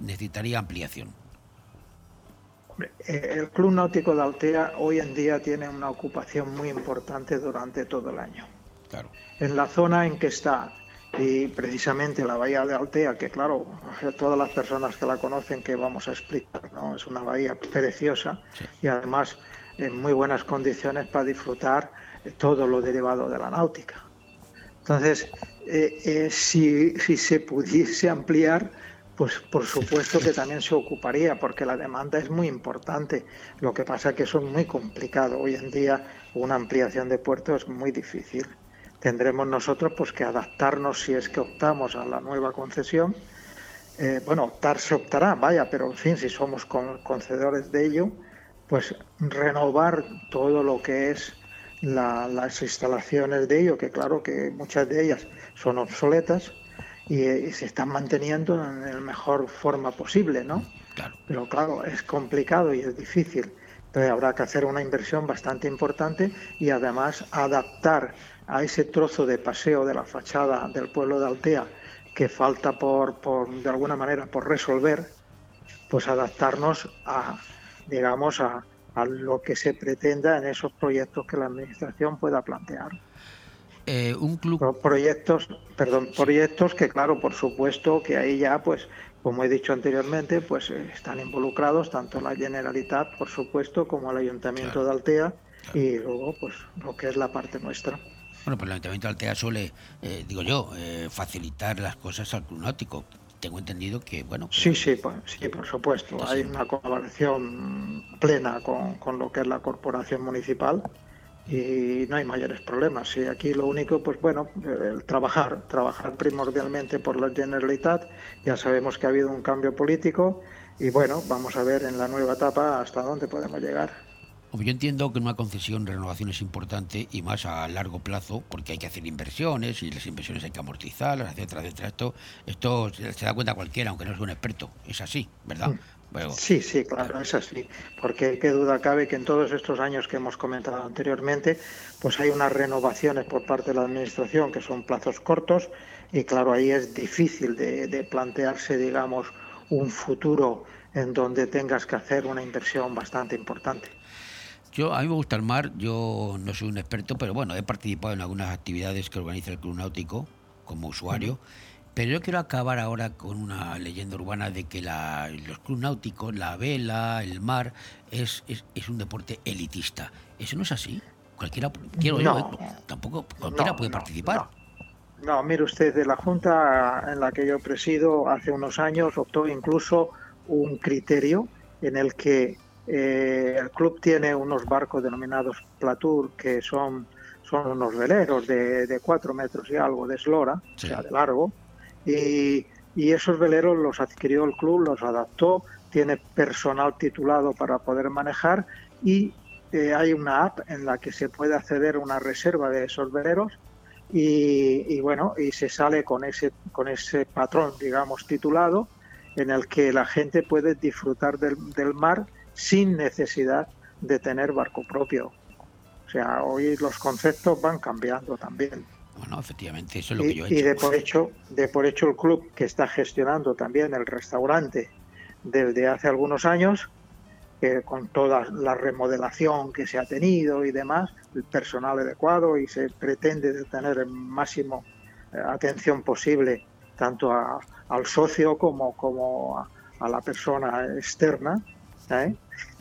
necesitaría ampliación. Eh, El Club Náutico de Altea hoy en día tiene una ocupación muy importante durante todo el año. Claro. En la zona en que está, y precisamente la bahía de Altea, que claro, todas las personas que la conocen que vamos a explicar, ¿no? es una bahía preciosa y además en muy buenas condiciones para disfrutar todo lo derivado de la náutica. Entonces, eh, eh, si, si se pudiese ampliar, pues por supuesto que también se ocuparía, porque la demanda es muy importante. Lo que pasa es que eso es muy complicado. Hoy en día una ampliación de puerto es muy difícil. Tendremos nosotros pues que adaptarnos si es que optamos a la nueva concesión. Eh, bueno, optar se optará, vaya, pero en fin, si somos con- concedores de ello, pues renovar todo lo que es la- las instalaciones de ello, que claro que muchas de ellas son obsoletas y, eh, y se están manteniendo en la mejor forma posible, ¿no? Pero claro, es complicado y es difícil. Entonces habrá que hacer una inversión bastante importante y además adaptar a ese trozo de paseo de la fachada del pueblo de Altea que falta por, por de alguna manera por resolver, pues adaptarnos a, digamos, a, a lo que se pretenda en esos proyectos que la administración pueda plantear. Eh, un club. Pro- Proyectos, perdón, proyectos que claro, por supuesto que ahí ya, pues, como he dicho anteriormente, pues eh, están involucrados tanto la Generalitat, por supuesto, como el Ayuntamiento de Altea y luego, pues, lo que es la parte nuestra. Bueno, pues el Ayuntamiento de Altea suele, eh, digo yo, eh, facilitar las cosas al Club Náutico. Tengo entendido que, bueno, Sí, sí, pues, sí, por supuesto. Hay una colaboración plena con, con lo que es la corporación municipal y no hay mayores problemas. Sí, aquí lo único, pues bueno, el trabajar, trabajar primordialmente por la Generalitat. Ya sabemos que ha habido un cambio político y bueno, vamos a ver en la nueva etapa hasta dónde podemos llegar. Yo entiendo que una concesión renovación es importante y más a largo plazo porque hay que hacer inversiones y las inversiones hay que amortizarlas, etcétera, etcétera. Esto, esto se da cuenta cualquiera, aunque no es un experto. Es así, ¿verdad? Pero- Sí, sí, claro, es así. Porque qué duda cabe que en todos estos años que hemos comentado anteriormente, pues hay unas renovaciones por parte de la Administración que son plazos cortos y claro, ahí es difícil de, de plantearse, digamos, un futuro en donde tengas que hacer una inversión bastante importante. Yo, a mí me gusta el mar, yo no soy un experto, pero bueno, he participado en algunas actividades que organiza el Club Náutico como usuario. Pero yo quiero acabar ahora con una leyenda urbana de que la- los clubes náuticos, la vela, el mar, es, es, es un deporte elitista. Eso no es así. Cualquiera, quiero yo, No. tampoco cualquiera No, puede no, participar. No, mire usted, de la Junta en la que yo presido hace unos años optó incluso un criterio en el que eh, el club tiene unos barcos denominados Platour que son, son unos veleros de, de cuatro metros y algo de eslora, o sea, de largo, y, y esos veleros los adquirió el club, los adaptó, tiene personal titulado para poder manejar y eh, hay una app en la que se puede acceder a una reserva de esos veleros y, y bueno, y se sale con ese, con ese patrón, digamos, titulado, en el que la gente puede disfrutar del, del mar sin necesidad de tener barco propio. O sea, hoy los conceptos van cambiando también. Bueno, efectivamente, eso es lo que Y, yo he y hecho. de por hecho, de por hecho el club que está gestionando también el restaurante desde hace algunos años, que con toda la remodelación que se ha tenido y demás, el personal adecuado y se pretende de tener el máximo eh, atención posible tanto a- al socio como, como a, a la persona externa, ¿eh?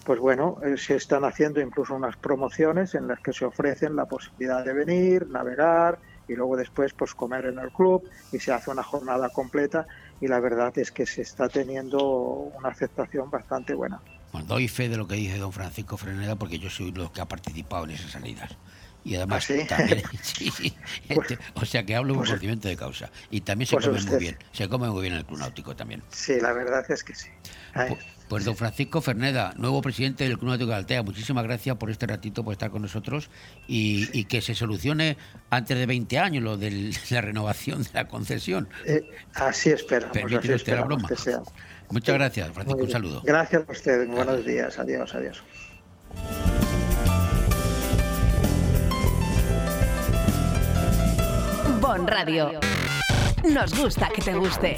pues bueno, eh, se están haciendo incluso unas promociones en las que se ofrecen la posibilidad de venir, navegar y luego después pues comer en el club y se hace una jornada completa y la verdad es que se está teniendo una aceptación bastante buena. Bueno, doy fe de lo que dice don Francisco Freneda porque yo soy los que ha participado en esas salidas. Y además ¿Ah, sí? también, (laughs) sí, este, o sea que hablo con conocimiento de causa. Y también se pues come usted. muy bien, se come muy bien en el Club Náutico también. Sí, la verdad es que sí. Ay, Pues don Francisco Ferneda, nuevo presidente del Club Náutico de Altea, muchísimas gracias por este ratito, por estar con nosotros y, y que se solucione antes de 20 años lo de la renovación de la concesión. eh, así esperamos, Permíteme así usted la broma. que sea. Muchas gracias, Francisco, un saludo. Gracias a usted, buenos días, adiós, adiós. Bon Radio. Nos gusta que te guste.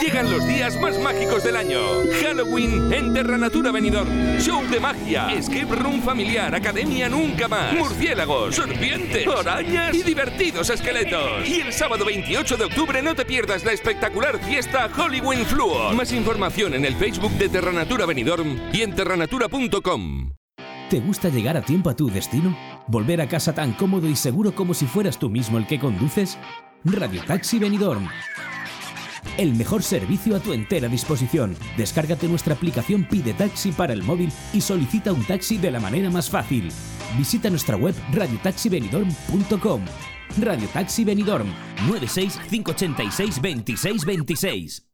Llegan los días más mágicos del año. Halloween en Terranatura Benidorm. Show de magia, escape room familiar, academia nunca más. Murciélagos, serpientes, arañas y divertidos esqueletos. Y el sábado 28 de octubre no te pierdas la espectacular fiesta Halloween Fluor. Más información en el Facebook de Terranatura Benidorm y en terranatura.com. ¿Te gusta llegar a tiempo a tu destino? ¿Volver a casa tan cómodo y seguro como si fueras tú mismo el que conduces? Radio Taxi Benidorm. El mejor servicio a tu entera disposición. Descárgate nuestra aplicación Pide Taxi para el móvil y solicita un taxi de la manera más fácil. Visita nuestra web radiotaxibenidorm.com. Radio Taxi Benidorm 96 586 26 26.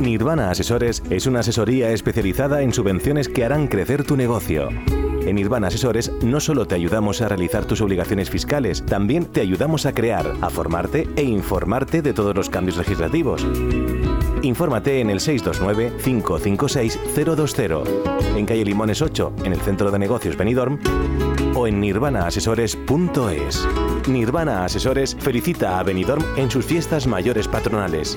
Nirvana Asesores es una asesoría especializada en subvenciones que harán crecer tu negocio. En Nirvana Asesores no solo te ayudamos a realizar tus obligaciones fiscales, también te ayudamos a crear, a formarte e informarte de todos los cambios legislativos. Infórmate en el 629-556-020, en calle Limones 8, en el Centro de Negocios Benidorm, o en nirvanaasesores.es. Nirvana Asesores felicita a Benidorm en sus fiestas mayores patronales.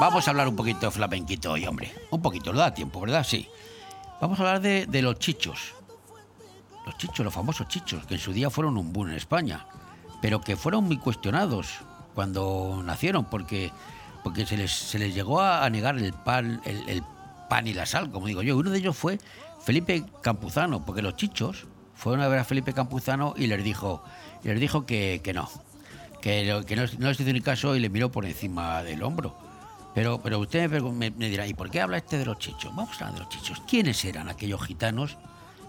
Vamos a hablar un poquito de flamenquito hoy, hombre. Un poquito, lo da tiempo, ¿verdad? Sí. Vamos a hablar de, los chichos. Los chichos, los famosos chichos, que en su día fueron un boom en España, pero que fueron muy cuestionados cuando nacieron, porque, porque se, les, se les llegó a, negar el pan, el, pan y la sal, como digo yo. Uno de ellos fue Felipe Campuzano, porque los chichos fueron a ver a Felipe Campuzano y les dijo, les dijo que, no, que, no les hizo ni caso y le miró por encima del hombro. Pero, pero usted me, me, dirá, ¿y por qué habla este de los chichos? Vamos a hablar de los chichos. ¿Quiénes eran aquellos gitanos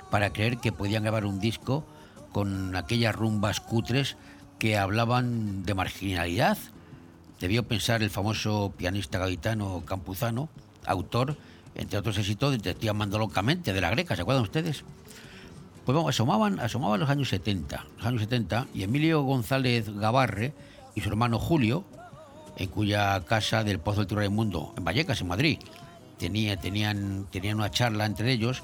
para creer que podían grabar un disco con aquellas rumbas cutres que hablaban de marginalidad? Debió pensar el famoso pianista gaditano Campuzano, autor, entre otros éxitos, de Te estoy locamente, de la greca, ¿se acuerdan ustedes? Pues vamos, asomaban, asomaban los años 70, los años 70, y Emilio González Gavarre y su hermano Julio, en cuya casa del Pozo del Tío Raimundo, en Vallecas, en Madrid, tenía, tenían, tenían una charla entre ellos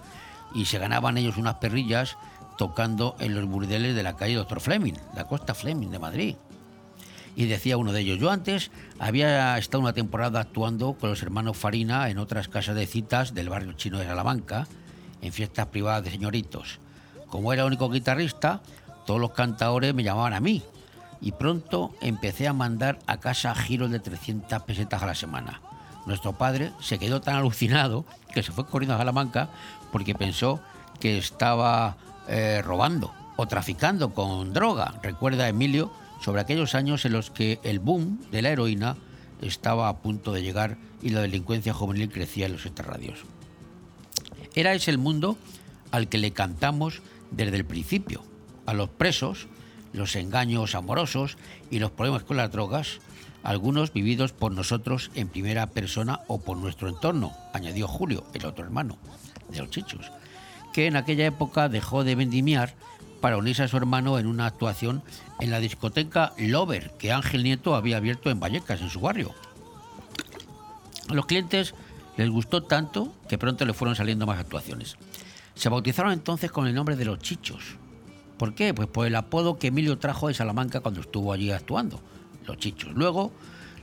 y se ganaban ellos unas perrillas tocando en los burdeles de la calle Doctor Fleming, la costa Fleming de Madrid. Y decía uno de ellos, yo antes había estado una temporada actuando con los hermanos Farina en otras casas de citas del barrio chino de Salamanca, en fiestas privadas de señoritos. Como era el único guitarrista, todos los cantadores me llamaban a mí. Y pronto empecé a mandar a casa giros de 300 pesetas a la semana. Nuestro padre se quedó tan alucinado que se fue corriendo a Salamanca porque pensó que estaba eh, robando o traficando con droga. Recuerda Emilio sobre aquellos años en los que el boom de la heroína estaba a punto de llegar y la delincuencia juvenil crecía en los extrarradios. Era ese el mundo al que le cantamos desde el principio. A los presos, los engaños amorosos y los problemas con las drogas, algunos vividos por nosotros en primera persona o por nuestro entorno, añadió Julio, el otro hermano de los chichos, que en aquella época dejó de vendimiar para unirse a su hermano en una actuación en la discoteca Lover que Ángel Nieto había abierto en Vallecas, en su barrio. A los clientes les gustó tanto que pronto le fueron saliendo más actuaciones. Se bautizaron entonces con el nombre de los Chichos. ¿Por qué? Pues por el apodo que Emilio trajo de Salamanca cuando estuvo allí actuando, los Chichos. Luego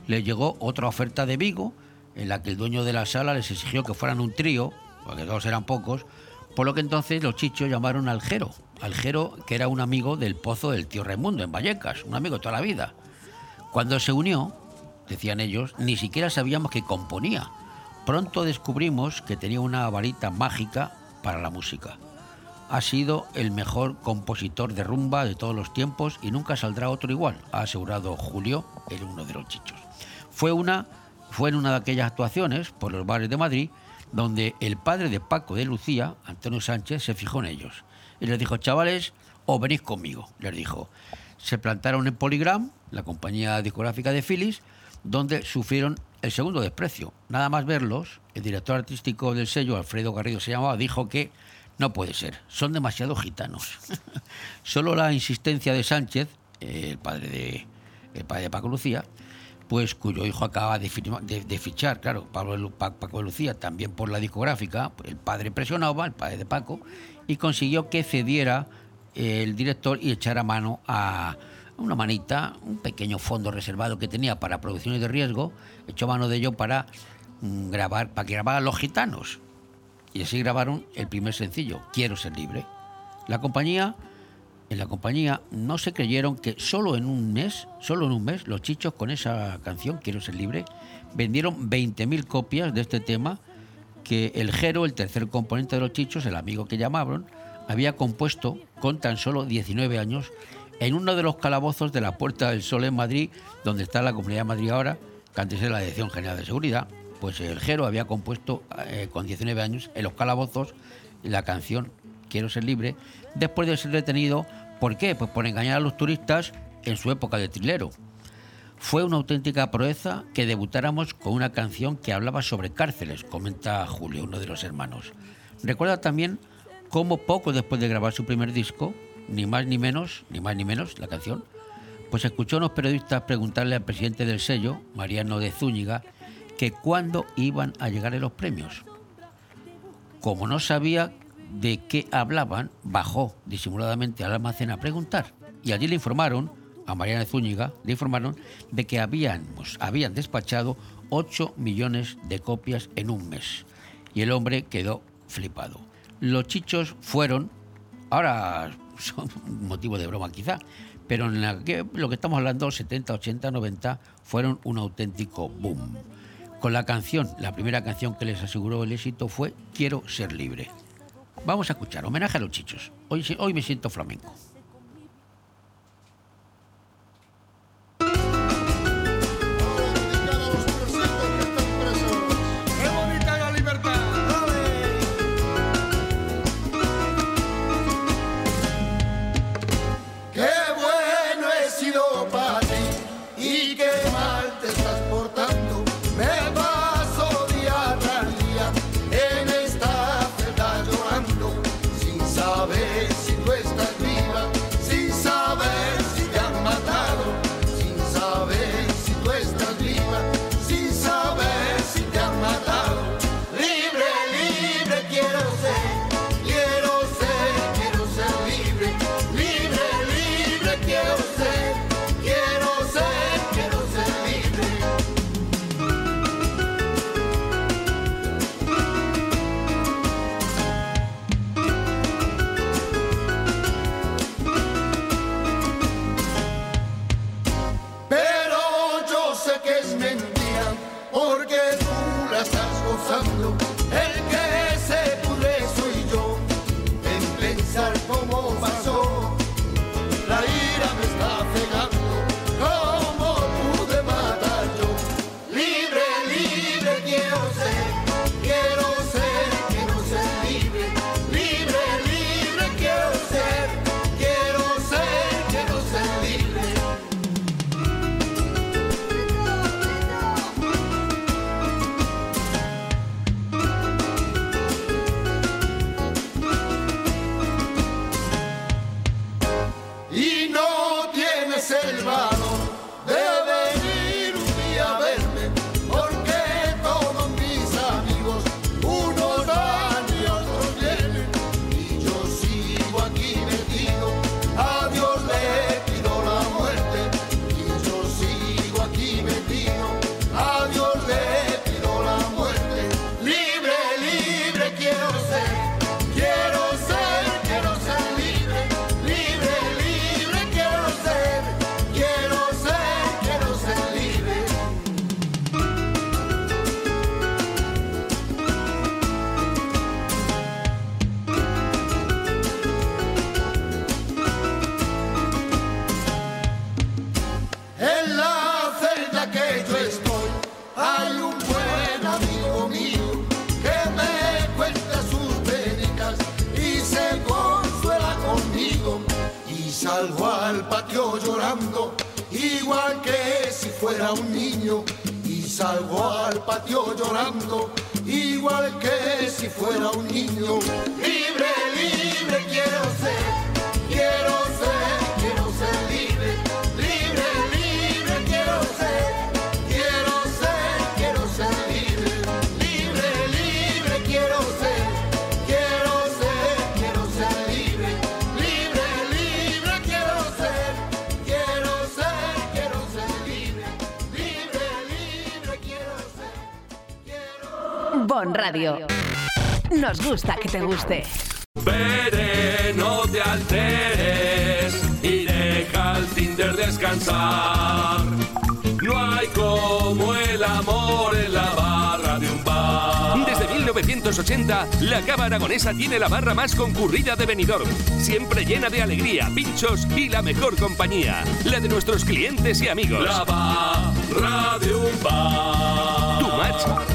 les llegó otra oferta de Vigo, en la que el dueño de la sala les exigió que fueran un trío, porque todos eran pocos, por lo que entonces los Chichos llamaron al Jero, al Jero que era un amigo del pozo del tío Raimundo en Vallecas, un amigo toda la vida. Cuando se unió, decían ellos, ni siquiera sabíamos que componía. Pronto descubrimos que tenía una varita mágica para la música. Ha sido el mejor compositor de rumba de todos los tiempos y nunca saldrá otro igual, ha asegurado Julio, el uno de los chichos. Fue, una, fue en una de aquellas actuaciones por los bares de Madrid donde el padre de Paco de Lucía, Antonio Sánchez, se fijó en ellos y les dijo, chavales, o venís conmigo, les dijo. Se plantaron en Polygram, la compañía discográfica de Phyllis, donde sufrieron el segundo desprecio. Nada más verlos, el director artístico del sello, Alfredo Garrido se llamaba, dijo que no puede ser, son demasiado gitanos. (laughs) Solo la insistencia de Sánchez, el padre de, el padre de Paco Lucía, pues cuyo hijo acaba de, de- fichar, claro, Pablo Paco Lucía, también por la discográfica, el padre presionaba, el padre de Paco, y consiguió que cediera el director y echara mano a una manita, un pequeño fondo reservado que tenía para producciones de riesgo, echó mano de ello para mm, grabar, para que grabaran los gitanos. Y así grabaron el primer sencillo, Quiero ser libre. La compañía en la compañía no se creyeron que solo en un mes, solo en un mes, los chichos con esa canción, Quiero ser libre, vendieron 20.000 copias de este tema que el Jero, el tercer componente de los chichos, el amigo que llamaron, había compuesto con tan solo 19 años en uno de los calabozos de la Puerta del Sol en Madrid, donde está la Comunidad de Madrid ahora, que antes era la Dirección General de Seguridad, pues el Jero había compuesto eh, con 19 años en los calabozos la canción Quiero ser libre, después de ser detenido, ¿por qué? Pues por engañar a los turistas en su época de trilero. Fue una auténtica proeza que debutáramos con una canción que hablaba sobre cárceles, comenta Julio, uno de los hermanos. Recuerda también cómo poco después de grabar su primer disco, ni más ni menos, ni más ni menos, la canción, pues escuchó a unos periodistas preguntarle al presidente del sello, Mariano de Zúñiga, que cuándo iban a llegar los premios. Como no sabía de qué hablaban, bajó disimuladamente al almacén a preguntar. Y allí le informaron, a Mariana Zúñiga, le informaron de que habíamos, habían despachado 8 millones de copias en un mes. Y el hombre quedó flipado. Los chichos fueron, ahora (laughs) son motivo de broma quizá, pero en lo que estamos hablando, 70, 80, 90, fueron un auténtico boom. Con la canción, la primera canción que les aseguró el éxito fue Quiero ser libre. Vamos a escuchar, homenaje a los chichos. Hoy, hoy me siento flamenco. Radio. Nos gusta que te guste. Veré, no te alteres. descansar. No hay como el amor en la barra de un bar. Desde 1980, la Cava Aragonesa tiene la barra más concurrida de Benidorm. Siempre llena de alegría, pinchos y la mejor compañía. La de nuestros clientes y amigos. La barra de un bar. Tu match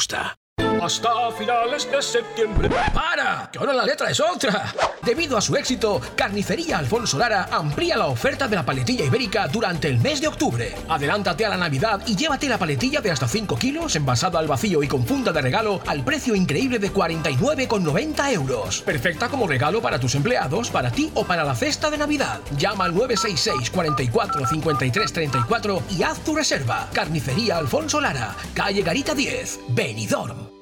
gusta. Hasta finales de septiembre. ¡Para! Que ahora la letra es otra. Debido a su éxito, Carnicería Alfonso Lara amplía la oferta de la paletilla ibérica durante el mes de octubre. Adelántate a la Navidad y llévate la paletilla de hasta 5 kilos envasada al vacío y con funda de regalo al precio increíble de 49,90 euros. Perfecta como regalo para tus empleados, para ti o para la cesta de Navidad. Llama al 966 44 53 34 y haz tu reserva. Carnicería Alfonso Lara, calle Garita 10, Benidorm.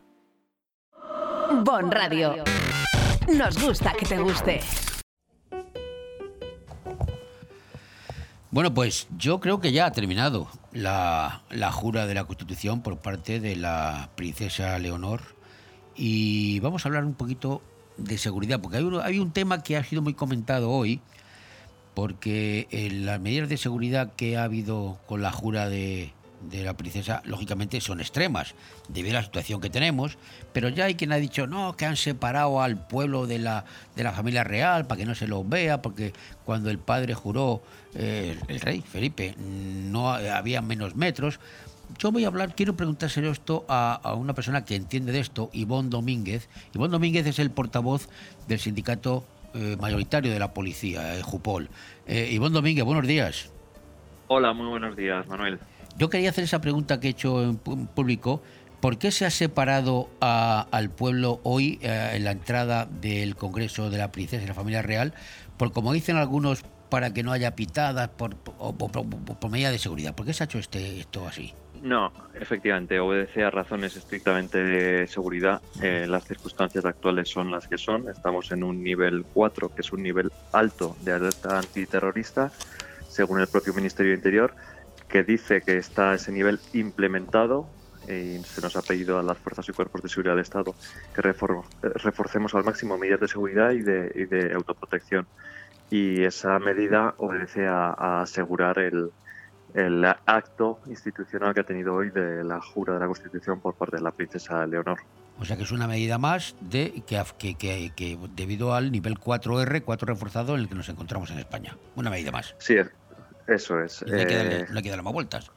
Bon Radio. Nos gusta que te guste. Bueno, pues yo creo que ya ha terminado la, la jura de la Constitución por parte de la princesa Leonor y vamos a hablar un poquito de seguridad, porque hay un, hay un tema que ha sido muy comentado hoy, porque eh, las medidas de seguridad que ha habido con la jura de, de la princesa, lógicamente son extremas, debido a la situación que tenemos, pero ya hay quien ha dicho, no, que han separado al pueblo de la, de la familia real para que no se los vea, porque cuando el padre juró, eh, el rey Felipe, no había menos metros. Yo voy a hablar, quiero preguntárselo esto a, una persona que entiende de esto, Ivonne Domínguez. Ivonne Domínguez es el portavoz del sindicato eh, mayoritario de la policía, eh, Jupol. Eh, Ivonne Domínguez, buenos días. Hola, muy buenos días, Manuel. Yo quería hacer esa pregunta que he hecho en público. ¿Por qué se ha separado a- al pueblo hoy eh, en la entrada del Congreso de la Princesa y la Familia Real? Por como dicen algunos, para que no haya pitadas por- por medida de seguridad. ¿Por qué se ha hecho este, esto así? No, efectivamente, obedece a razones estrictamente de seguridad. Eh, las circunstancias actuales son las que son. Estamos en un nivel 4, que es un nivel alto de alerta antiterrorista, según el propio Ministerio de Interior, que dice que está ese nivel implementado y se nos ha pedido a las fuerzas y cuerpos de seguridad del Estado que refor- eh, reforcemos al máximo medidas de seguridad y de, y de autoprotección. Y esa medida obedece a, a asegurar el, el acto institucional que ha tenido hoy de la jura de la Constitución por parte de la princesa Leonor. O sea que es una medida más de que, que, que- que debido al nivel 4R, 4 reforzado en el que nos encontramos en España. Una medida más. Sí, es- eso es. No hay que darle, Eh, no hay que darle más vueltas.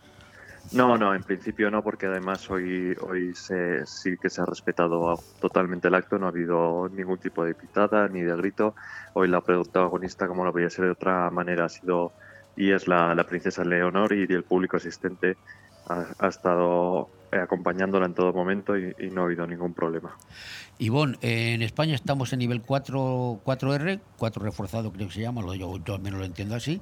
No, no, en principio no, porque además hoy, hoy se, sí que se ha respetado totalmente el acto, no ha habido ningún tipo de pitada ni de grito. Hoy la protagonista, como no podía ser de otra manera, ha sido y es la, la princesa Leonor y el público asistente ha, ha estado eh, acompañándola en todo momento y, y no ha habido ningún problema. Ivonne, en España estamos en nivel 4, 4R, 4 reforzado creo que se llama, lo, yo, yo al menos lo entiendo así.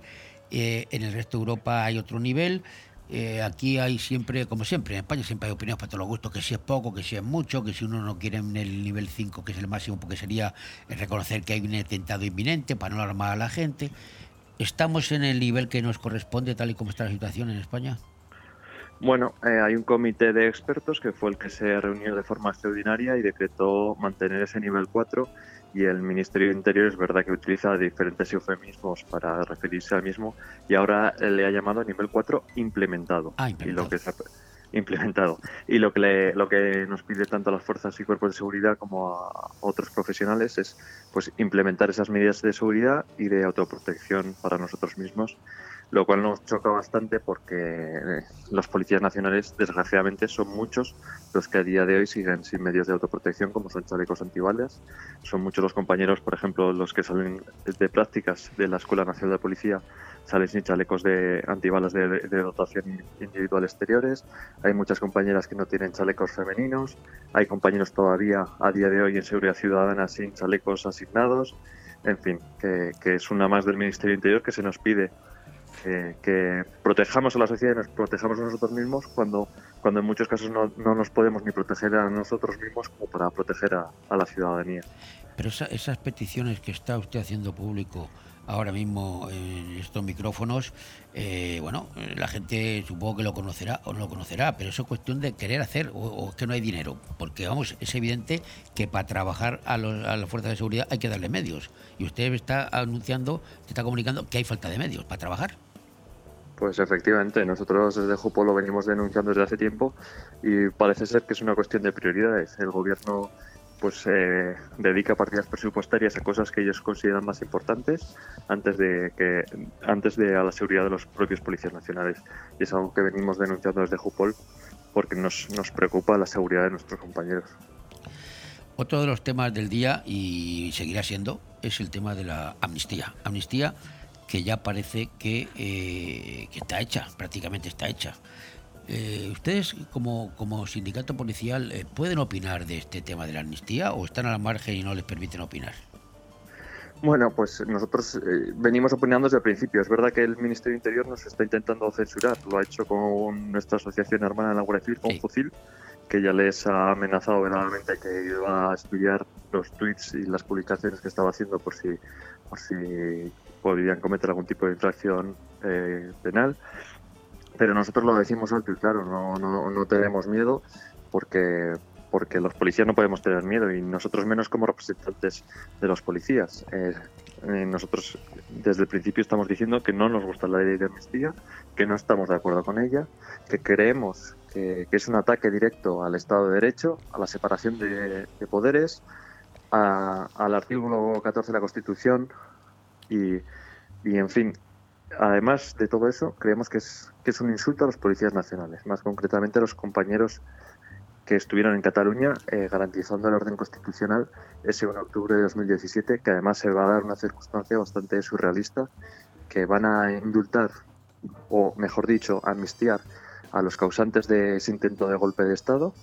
Eh, en el resto de Europa hay otro nivel. Eh, aquí hay siempre, como siempre, en España siempre hay opiniones para todos los gustos, que si es poco, que si es mucho, que si uno no quiere en el nivel 5, que es el máximo, porque sería reconocer que hay un atentado inminente para no alarmar a la gente. ¿Estamos en el nivel que nos corresponde tal y como está la situación en España? Bueno, eh, hay un comité de expertos que fue el que se reunió de forma extraordinaria y decretó mantener ese nivel 4 y el Ministerio de Interior es verdad que utiliza diferentes eufemismos para referirse al mismo y ahora le ha llamado nivel 4 implementado. Y lo que se implementado. Y lo que, le- lo que nos pide tanto a las fuerzas y cuerpos de seguridad como a otros profesionales es pues implementar esas medidas de seguridad y de autoprotección para nosotros mismos lo cual nos choca bastante porque eh, los policías nacionales, desgraciadamente, son muchos los que a día de hoy siguen sin medios de autoprotección, como son chalecos antibalas. Son muchos los compañeros, por ejemplo, los que salen de prácticas de la Escuela Nacional de Policía, salen sin chalecos de antibalas de, dotación individual exteriores. Hay muchas compañeras que no tienen chalecos femeninos. Hay compañeros todavía a día de hoy en seguridad ciudadana sin chalecos asignados. En fin, que, es una más del Ministerio Interior que se nos pide que, que protejamos a la sociedad y nos protejamos a nosotros mismos cuando, cuando en muchos casos no, no nos podemos ni proteger a nosotros mismos como para proteger a, la ciudadanía. Pero esa- esas peticiones que está usted haciendo público ahora mismo en estos micrófonos, eh, bueno, eh, la gente supongo que lo conocerá o no lo conocerá, pero eso es cuestión de querer hacer o, que no hay dinero. Porque, vamos, es evidente que para trabajar a, los- a las fuerzas de seguridad hay que darle medios. Y usted está anunciando, está comunicando que hay falta de medios para trabajar. Pues efectivamente, nosotros desde Jupo lo venimos denunciando desde hace tiempo y parece ser que es una cuestión de prioridades. El gobierno pues eh, dedica partidas presupuestarias a cosas que ellos consideran más importantes antes de que antes de a la seguridad de los propios policías nacionales y es algo que venimos denunciando desde Jupol porque nos, nos preocupa la seguridad de nuestros compañeros. Otro de los temas del día, y seguirá siendo, es el tema de la amnistía. Amnistía que ya parece que, eh, que está hecha, prácticamente está hecha. Eh, ¿Ustedes como, como sindicato policial eh, pueden opinar de este tema de la amnistía o están a la margen y no les permiten opinar? Bueno, pues nosotros eh, venimos opinando desde el principio. Es verdad que el Ministerio de Interior nos está intentando censurar. Lo ha hecho con nuestra asociación hermana de la Guardia Civil, con Fucil, que ya les ha amenazado verbalmente que iba a estudiar los tweets y las publicaciones que estaba haciendo por si, por si podrían cometer algún tipo de infracción eh, penal. Pero nosotros lo decimos alto y claro, no, no, no tenemos miedo porque, porque los policías no podemos tener miedo y nosotros menos como representantes de los policías. Eh, eh, nosotros desde el principio estamos diciendo que no nos gusta la ley de amnistía, que no estamos de acuerdo con ella, que creemos que, es un ataque directo al Estado de Derecho, a la separación de, de poderes, a- al artículo 14 de la Constitución y, y, en fin, además de todo eso, creemos que es, que es un insulto a los policías nacionales, más concretamente a los compañeros que estuvieron en Cataluña eh, garantizando el orden constitucional ese 1 de octubre de 2017, que además se va a dar una circunstancia bastante surrealista, que van a indultar, o mejor dicho, amnistiar a los causantes de ese intento de golpe de Estado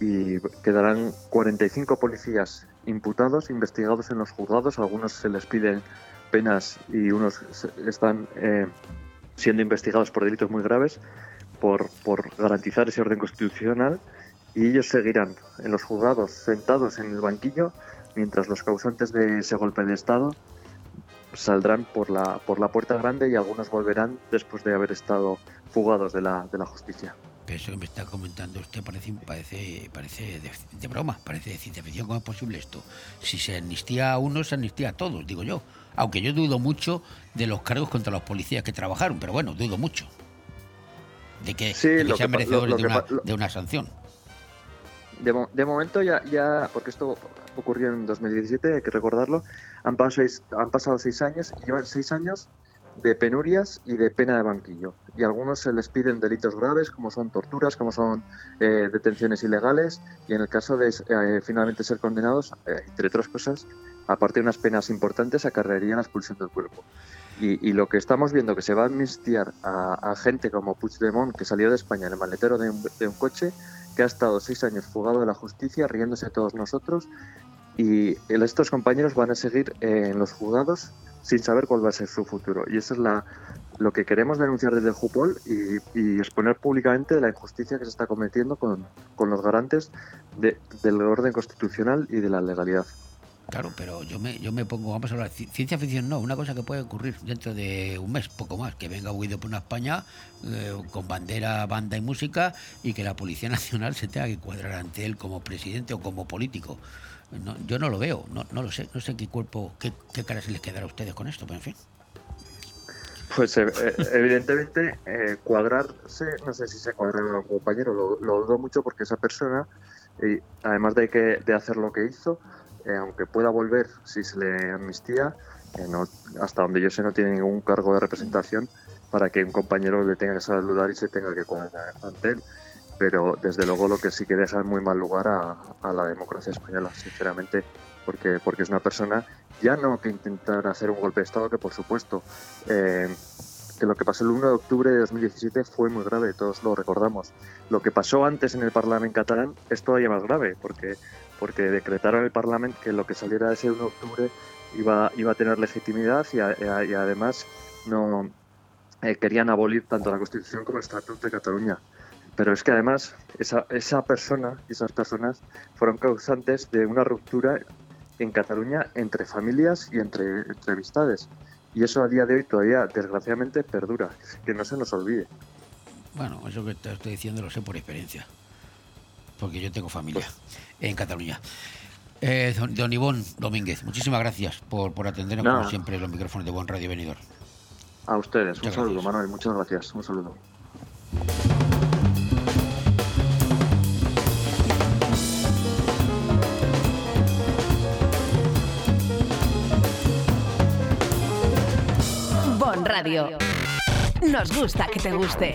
y quedarán 45 policías imputados, investigados en los juzgados, algunos se les piden penas y unos están eh, siendo investigados por delitos muy graves por, por garantizar ese orden constitucional y ellos seguirán en los juzgados sentados en el banquillo mientras los causantes de ese golpe de Estado saldrán por la, por la puerta grande y algunos volverán después de haber estado fugados de la, de la justicia. Pero eso que me está comentando usted parece, parece, parece de, de broma, parece de ciencia ficción. ¿Cómo es posible esto? Si se amnistía a uno, se amnistía a todos, digo yo. Aunque yo dudo mucho de los cargos contra los policías que trabajaron, pero bueno, dudo mucho de que, Sí, de que sean merecedores de, una, de una sanción. De, mo- de momento ya, ya, porque esto ocurrió en 2017, hay que recordarlo, han pasado seis, han pasado seis años y llevan seis años de penurias y de pena de banquillo. Y algunos se les piden delitos graves, como son torturas, como son eh, detenciones ilegales, y en el caso de eh, finalmente ser condenados, eh, entre otras cosas, aparte de unas penas importantes, acarrearían la expulsión del cuerpo. Y, lo que estamos viendo que se va a amnistiar a, gente como Puigdemont, que salió de España en el maletero de un coche, que ha estado seis años fugado de la justicia, riéndose de todos nosotros, y estos compañeros van a seguir eh, en los juzgados sin saber cuál va a ser su futuro. Y eso es la, lo que queremos denunciar desde Jupol y, y exponer públicamente la injusticia que se está cometiendo con, con los garantes de- del orden constitucional y de la legalidad. Claro, pero yo me, yo me pongo, vamos a hablar, ci- ciencia ficción no, una cosa que puede ocurrir dentro de un mes, poco más, que venga Guido por una España eh, con bandera, banda y música y que la Policía (laughs) Nacional se tenga que cuadrar ante él como presidente o como político. Yo no lo veo, no, no lo sé, no sé qué cuerpo, qué, qué cara se les quedará a ustedes con esto, pero en fin. Pues eh, eh, evidentemente cuadrarse, no sé si se cuadra con un compañero, lo, dudo mucho porque esa persona, además de que de hacer lo que hizo, eh, aunque pueda volver si se le amnistía, eh, no- hasta donde yo sé no tiene ningún cargo de representación para que un compañero le tenga que saludar y se tenga que cuadrar ante él. Pero desde luego lo que sí que deja en muy mal lugar a, a la democracia española, sinceramente, porque, porque es una persona ya no que intentar hacer un golpe de Estado, que por supuesto eh, que lo que pasó el 1 de octubre de 2017 fue muy grave, todos lo recordamos. Lo que pasó antes en el Parlamento catalán es todavía más grave, porque, porque decretaron el Parlamento que lo que saliera ese 1 de octubre iba, iba a tener legitimidad y a- y además no eh, querían abolir tanto la Constitución como el Estatuto de Cataluña. Pero es que además esa, esa persona y esas personas fueron causantes de una ruptura en Cataluña entre familias y entre, entre amistades. Y eso a día de hoy todavía, desgraciadamente, perdura. Que no se nos olvide. Bueno, eso que te estoy diciendo lo sé por experiencia, porque yo tengo familia en Cataluña. Eh, don, Ivón Domínguez, muchísimas gracias por, por atendernos Nada. como siempre los micrófonos de Buen Radio Venidor. A ustedes, un saludo, gracias. Manuel. Muchas gracias. Un saludo. Bon Radio. Nos gusta que te guste.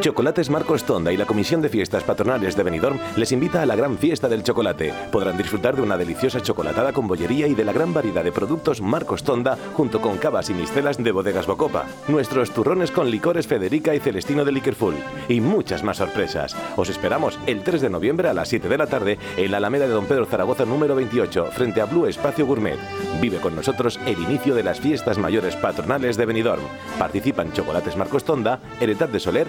Chocolates Marcos Tonda y la Comisión de Fiestas Patronales de Benidorm les invita a la gran fiesta del chocolate. Podrán disfrutar de una deliciosa chocolatada con bollería y de la gran variedad de productos Marcos Tonda junto con cavas y mistelas de bodegas Bocopa, nuestros turrones con licores Federica y Celestino de Liquorful y muchas más sorpresas. Os esperamos el 3 de noviembre a las 7 de la tarde en la Alameda de Don Pedro Zaragoza número 28 frente a Blue Espacio Gourmet. Vive con nosotros el inicio de las fiestas mayores patronales de Benidorm. Participan Chocolates Marcos Tonda, Heredad de Soler,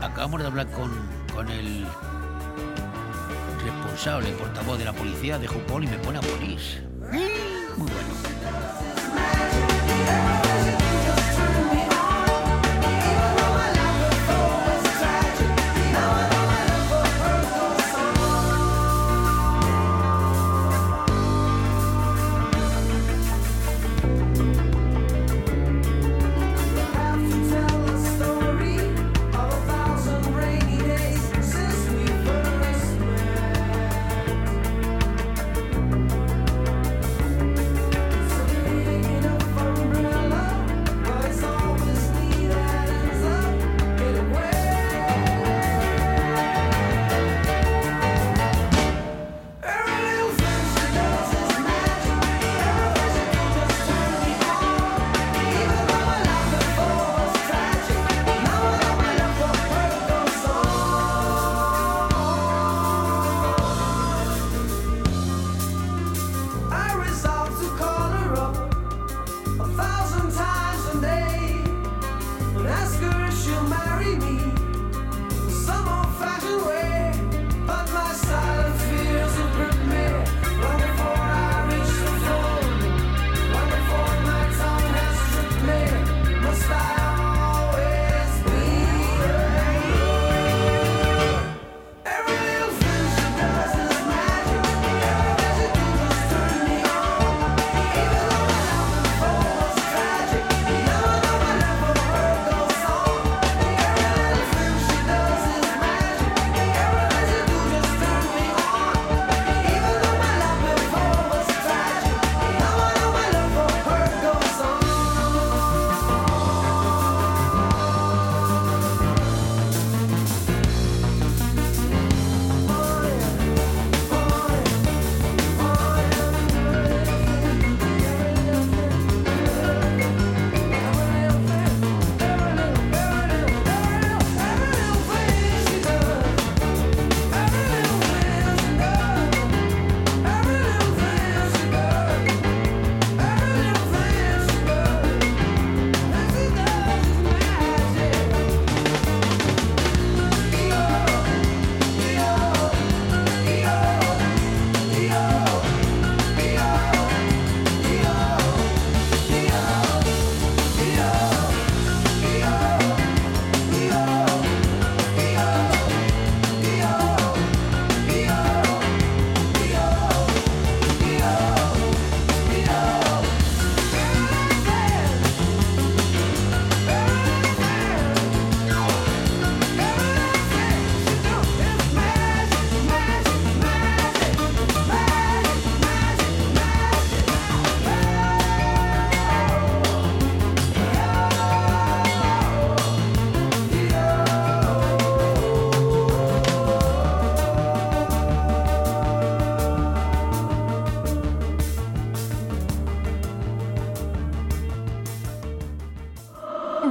Acabamos de hablar con, con el responsable, portavoz de la policía de Jupol y me pone a polis.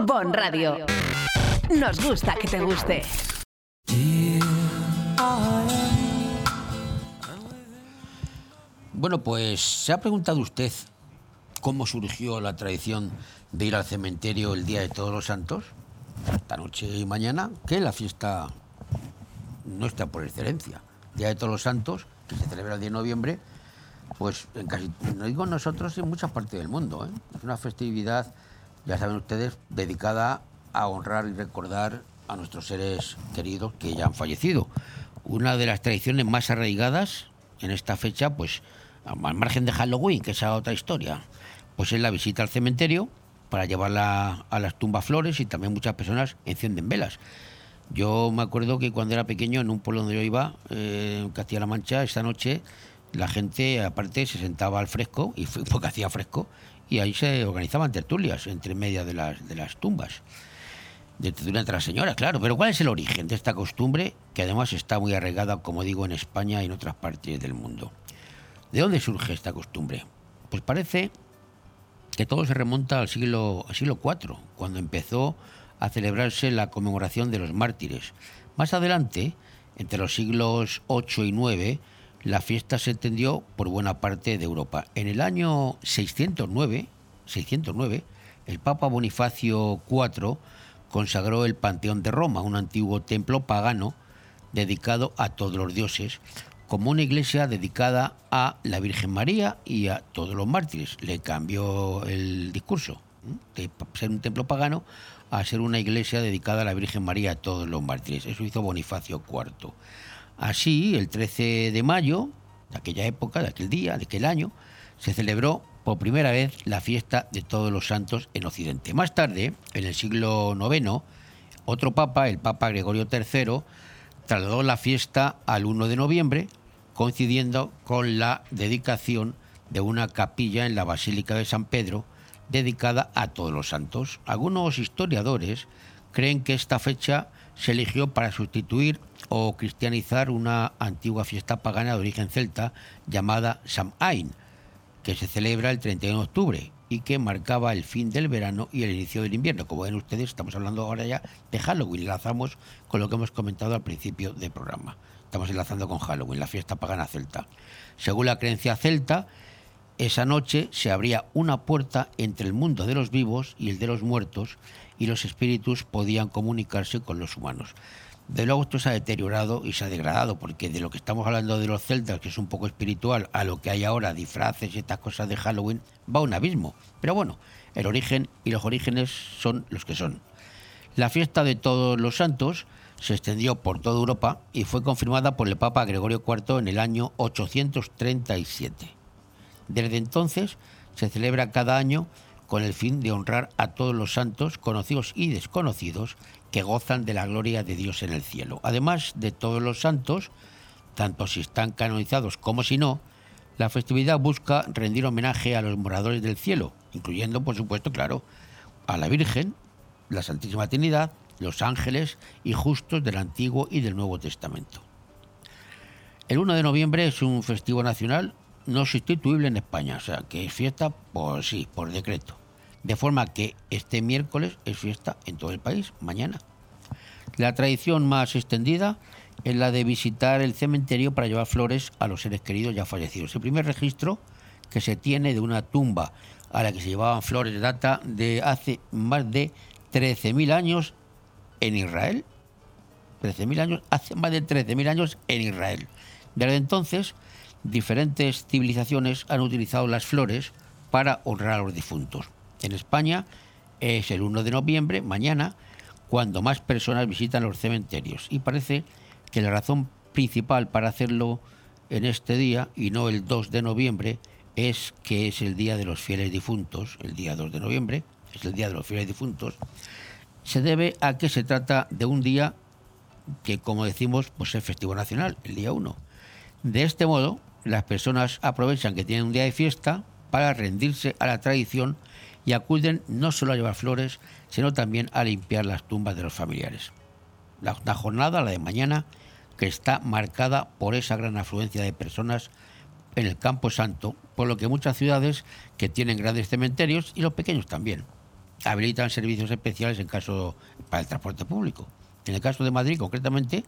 Bon Radio. Nos gusta que te guste. Bueno, pues se ha preguntado usted cómo surgió la tradición de ir al cementerio el Día de Todos los Santos, esta noche y mañana, que la fiesta nuestra por excelencia. Día de Todos los Santos, que se celebra el 10 de noviembre, pues en casi, no digo nosotros, en muchas partes del mundo. ¿eh? Es una festividad, ya saben ustedes, dedicada a honrar y recordar a nuestros seres queridos que ya han fallecido. Una de las tradiciones más arraigadas en esta fecha, pues al margen de Halloween, que es otra historia, pues es la visita al cementerio para llevarla a las tumbas flores y también muchas personas encienden velas. Yo me acuerdo que cuando era pequeño, en un pueblo donde yo iba, eh, en Castilla-La Mancha, esta noche la gente, aparte, se sentaba al fresco, y fue porque hacía fresco, y ahí se organizaban tertulias entre media de las, de las tumbas. De tertulia entre las señoras, claro. Pero ¿cuál es el origen de esta costumbre que además está muy arraigada, como digo, en España y en otras partes del mundo? ¿De dónde surge esta costumbre? Pues parece que todo se remonta al siglo, al siglo IV, cuando empezó a celebrarse la conmemoración de los mártires. Más adelante, entre los siglos VIII y IX, la fiesta se extendió por buena parte de Europa. En el año 609, 609 el Papa Bonifacio IV consagró el Panteón de Roma, un antiguo templo pagano dedicado a todos los dioses, como una iglesia dedicada a la Virgen María y a todos los mártires. Le cambió el discurso de ser un templo pagano a ser una iglesia dedicada a la Virgen María y a todos los mártires. Eso hizo Bonifacio IV. Así, el 13 de mayo, de aquella época, de aquel día, de aquel año, se celebró por primera vez la fiesta de todos los santos en Occidente. Más tarde, en el siglo IX, otro papa, el Papa Gregorio III, trasladó la fiesta al 1 de noviembre, coincidiendo con la dedicación de una capilla en la Basílica de San Pedro, dedicada a todos los santos. Algunos historiadores creen que esta fecha se eligió para sustituir o cristianizar una antigua fiesta pagana de origen celta llamada Samhain, que se celebra el 31 de octubre y que marcaba el fin del verano y el inicio del invierno. Como ven ustedes, estamos hablando ahora ya de Halloween, enlazamos con lo que hemos comentado al principio del programa. Estamos enlazando con Halloween, la fiesta pagana celta. Según la creencia celta, esa noche se abría una puerta entre el mundo de los vivos y el de los muertos y los espíritus podían comunicarse con los humanos. De luego esto se ha deteriorado y se ha degradado, porque de lo que estamos hablando de los celtas, que es un poco espiritual, a lo que hay ahora, disfraces y estas cosas de Halloween, va un abismo. Pero bueno, el origen y los orígenes son los que son. La fiesta de todos los santos se extendió por toda Europa y fue confirmada por el Papa Gregorio IV en el año 837. Desde entonces se celebra cada año con el fin de honrar a todos los santos, conocidos y desconocidos, que gozan de la gloria de Dios en el cielo. Además de todos los santos, tanto si están canonizados como si no, la festividad busca rendir homenaje a los moradores del cielo, incluyendo, por supuesto, claro, a la Virgen, la Santísima Trinidad, los ángeles y justos del Antiguo y del Nuevo Testamento. El 1 de noviembre es un festivo nacional no sustituible en España, o sea, que es fiesta por sí, por decreto. De forma que este miércoles es fiesta en todo el país, mañana. La tradición más extendida es la de visitar el cementerio para llevar flores a los seres queridos ya fallecidos. El primer registro que se tiene de una tumba a la que se llevaban flores data de hace más de 13.000 años en Israel. 13.000 años, hace más de 13.000 años en Israel. Desde entonces, diferentes civilizaciones han utilizado las flores para honrar a los difuntos. En España es el 1 de noviembre, mañana, cuando más personas visitan los cementerios. Y parece que la razón principal para hacerlo en este día y no el 2 de noviembre es que es el día de los fieles difuntos, el día 2 de noviembre, es el día de los fieles difuntos, se debe a que se trata de un día que, como decimos, pues es festivo nacional, el día 1. De este modo, las personas aprovechan que tienen un día de fiesta para rendirse a la tradición y acuden no solo a llevar flores, sino también a limpiar las tumbas de los familiares. La, jornada, la de mañana, que está marcada por esa gran afluencia de personas en el Campo Santo, por lo que muchas ciudades que tienen grandes cementerios y los pequeños también habilitan servicios especiales en caso para el transporte público. En el caso de Madrid, concretamente,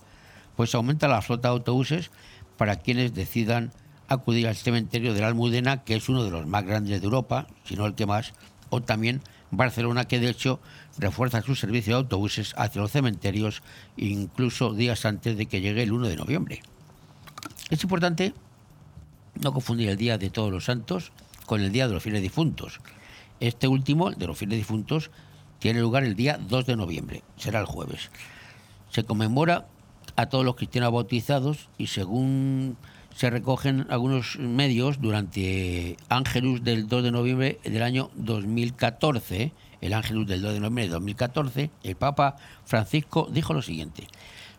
pues aumenta la flota de autobuses para quienes decidan acudir al cementerio de la Almudena, que es uno de los más grandes de Europa, si no el que más, o también Barcelona, que de hecho refuerza su servicio de autobuses hacia los cementerios incluso días antes de que llegue el 1 de noviembre. Es importante no confundir el Día de Todos los Santos con el Día de los Fieles Difuntos. Este último, de los Fieles Difuntos, tiene lugar el día 2 de noviembre, será el jueves. Se conmemora a todos los cristianos bautizados y según se recogen algunos medios durante Ángelus del 2 de noviembre del año 2014, el Ángelus del 2 de noviembre de 2014, el Papa Francisco dijo lo siguiente,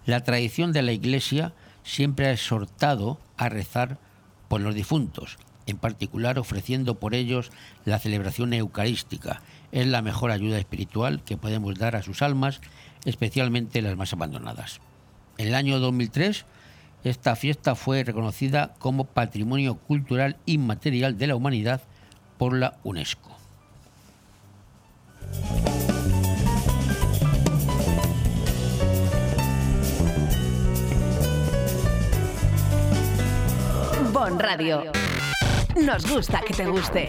la tradición de la Iglesia siempre ha exhortado a rezar por los difuntos, en particular ofreciendo por ellos la celebración eucarística. Es la mejor ayuda espiritual que podemos dar a sus almas, especialmente las más abandonadas. En el año 2003, esta fiesta fue reconocida como Patrimonio Cultural Inmaterial de la Humanidad por la UNESCO. Bon Radio. Nos gusta que te guste.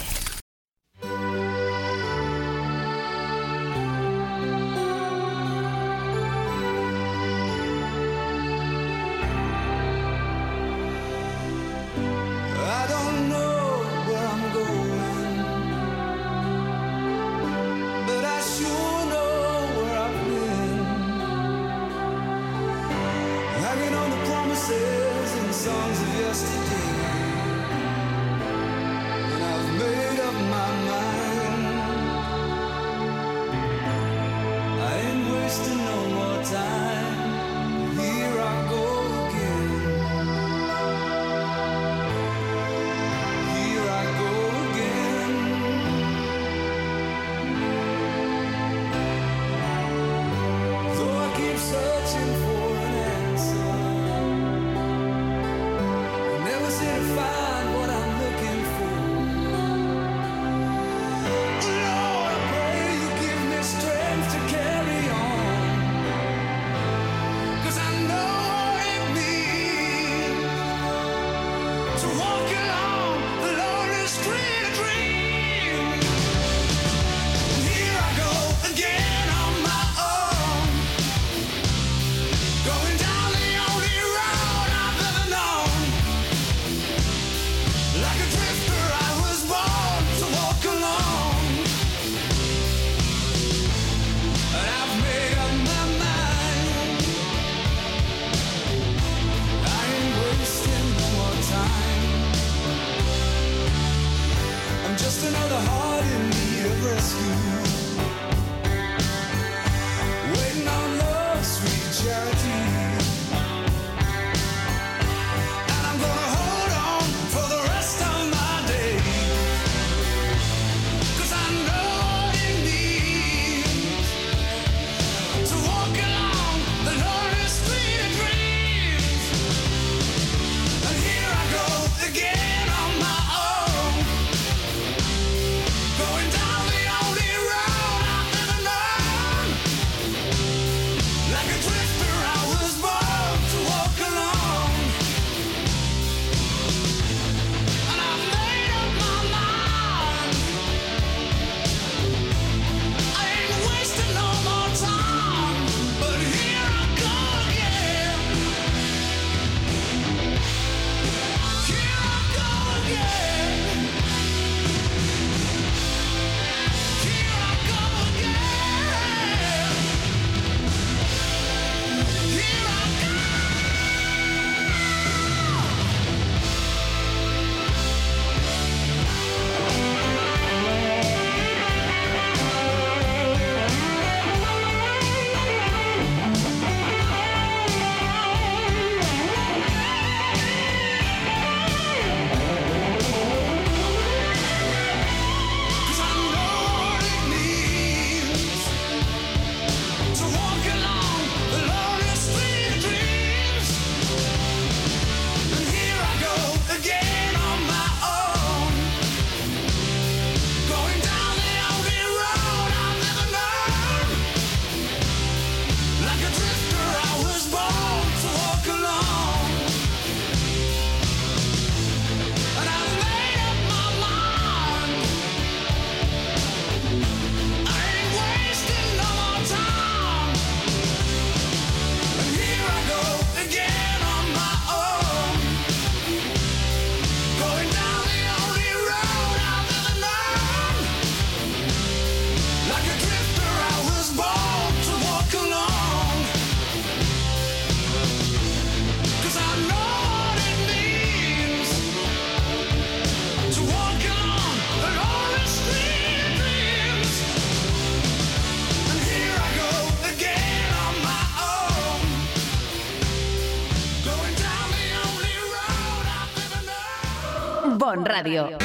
Radio.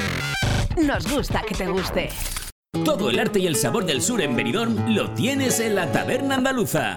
Nos gusta que te guste. Todo el arte y el sabor del sur en Benidorm lo tienes en la Taberna Andaluza.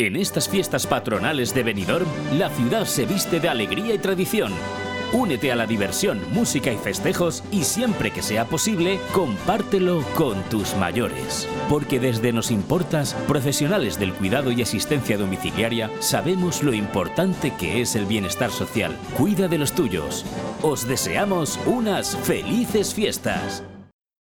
En estas fiestas patronales de Benidorm, la ciudad se viste de alegría y tradición. Únete a la diversión, música y festejos y siempre que sea posible, compártelo con tus mayores. Porque desde Nos Importas, profesionales del cuidado y asistencia domiciliaria, sabemos lo importante que es el bienestar social. Cuida de los tuyos. Os deseamos unas felices fiestas.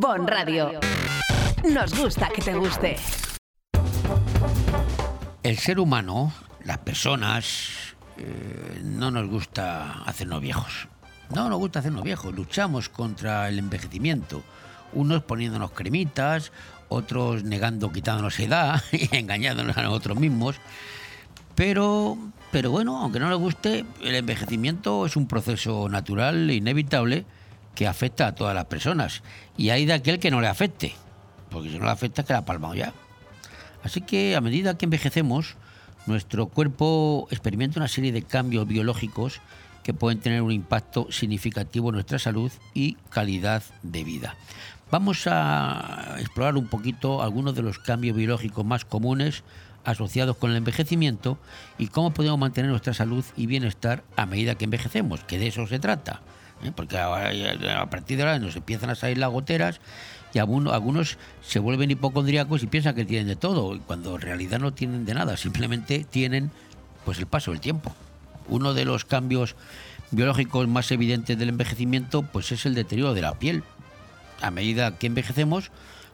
Bon Radio. Nos gusta que te guste. El ser humano, las personas, eh, no nos gusta hacernos viejos. No nos gusta hacernos viejos. Luchamos contra el envejecimiento. Unos poniéndonos cremitas, otros negando, quitándonos edad (laughs) y engañándonos a nosotros mismos. Pero, pero bueno, aunque no nos guste, el envejecimiento es un proceso natural e inevitable que afecta a todas las personas. Y hay de aquel que no le afecte, porque si no le afecta, queda palmado ya. Así que a medida que envejecemos, nuestro cuerpo experimenta una serie de cambios biológicos que pueden tener un impacto significativo en nuestra salud y calidad de vida. Vamos a explorar un poquito algunos de los cambios biológicos más comunes asociados con el envejecimiento y cómo podemos mantener nuestra salud y bienestar a medida que envejecemos, que de eso se trata. ¿Eh? Porque a partir de ahora nos empiezan a salir las goteras y algunos, algunos se vuelven hipocondríacos y piensan que tienen de todo, cuando en realidad no tienen de nada, simplemente tienen pues el paso del tiempo. Uno de los cambios biológicos más evidentes del envejecimiento pues es el deterioro de la piel. A medida que envejecemos,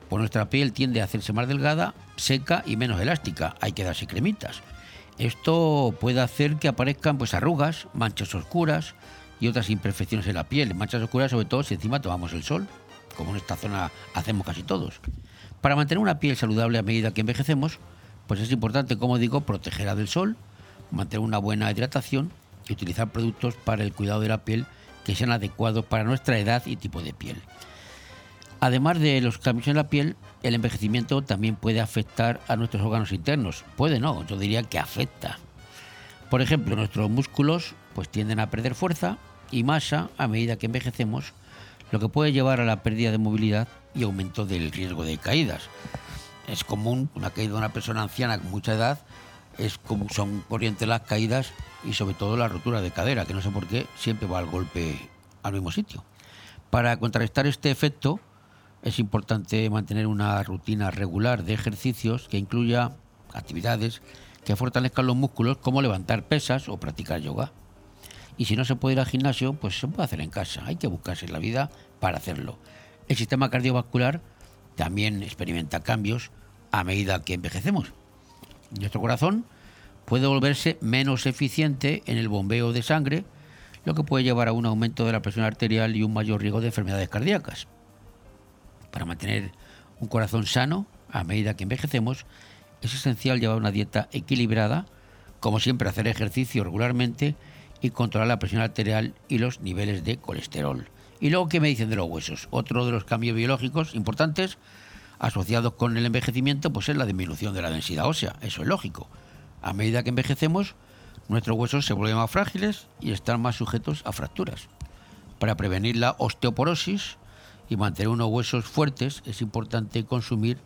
pues nuestra piel tiende a hacerse más delgada, seca y menos elástica. Hay que darse cremitas. Esto puede hacer que aparezcan pues arrugas, manchas oscuras y otras imperfecciones en la piel. Manchas oscuras sobre todo si encima tomamos el sol, como en esta zona hacemos casi todos. Para mantener una piel saludable a medida que envejecemos, pues es importante, como digo, protegerla del sol, mantener una buena hidratación y utilizar productos para el cuidado de la piel que sean adecuados para nuestra edad y tipo de piel. Además de los cambios en la piel, el envejecimiento también puede afectar a nuestros órganos internos. Puede no, yo diría que afecta. Por ejemplo, nuestros músculos pues tienden a perder fuerza y masa a medida que envejecemos, lo que puede llevar a la pérdida de movilidad y aumento del riesgo de caídas. Es común una caída de una persona anciana con mucha edad, es como son corrientes las caídas y sobre todo la rotura de cadera, que no sé por qué siempre va al golpe al mismo sitio. Para contrarrestar este efecto, es importante mantener una rutina regular de ejercicios que incluya actividades que fortalezcan los músculos como levantar pesas o practicar yoga. Y si no se puede ir al gimnasio, pues se puede hacer en casa. Hay que buscarse la vida para hacerlo. El sistema cardiovascular también experimenta cambios a medida que envejecemos. Nuestro corazón puede volverse menos eficiente en el bombeo de sangre, lo que puede llevar a un aumento de la presión arterial y un mayor riesgo de enfermedades cardíacas. Para mantener un corazón sano a medida que envejecemos, es esencial llevar una dieta equilibrada, como siempre hacer ejercicio regularmente y controlar la presión arterial y los niveles de colesterol. Y luego, ¿qué me dicen de los huesos? Otro de los cambios biológicos importantes asociados con el envejecimiento pues es la disminución de la densidad ósea, eso es lógico. A medida que envejecemos, nuestros huesos se vuelven más frágiles y están más sujetos a fracturas. Para prevenir la osteoporosis y mantener unos huesos fuertes es importante consumir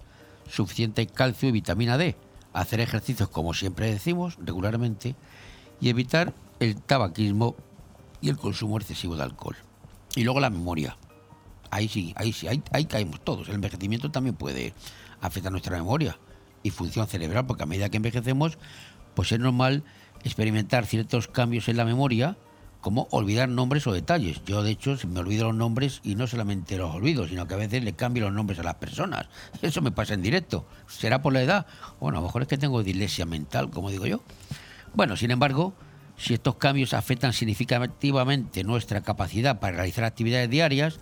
suficiente calcio y vitamina D, hacer ejercicios como siempre decimos regularmente y evitar el tabaquismo y el consumo excesivo de alcohol. Y luego la memoria. Ahí sí, ahí sí, ahí, caemos todos. El envejecimiento también puede afectar nuestra memoria y función cerebral, porque a medida que envejecemos, pues es normal experimentar ciertos cambios en la memoria, como olvidar nombres o detalles. Yo, de hecho, me olvido los nombres y no solamente los olvido, sino que a veces le cambio los nombres a las personas. Eso me pasa en directo. ¿Será por la edad? Bueno, a lo mejor es que tengo dislexia mental, como digo yo. Bueno, sin embargo, si estos cambios afectan significativamente nuestra capacidad para realizar actividades diarias,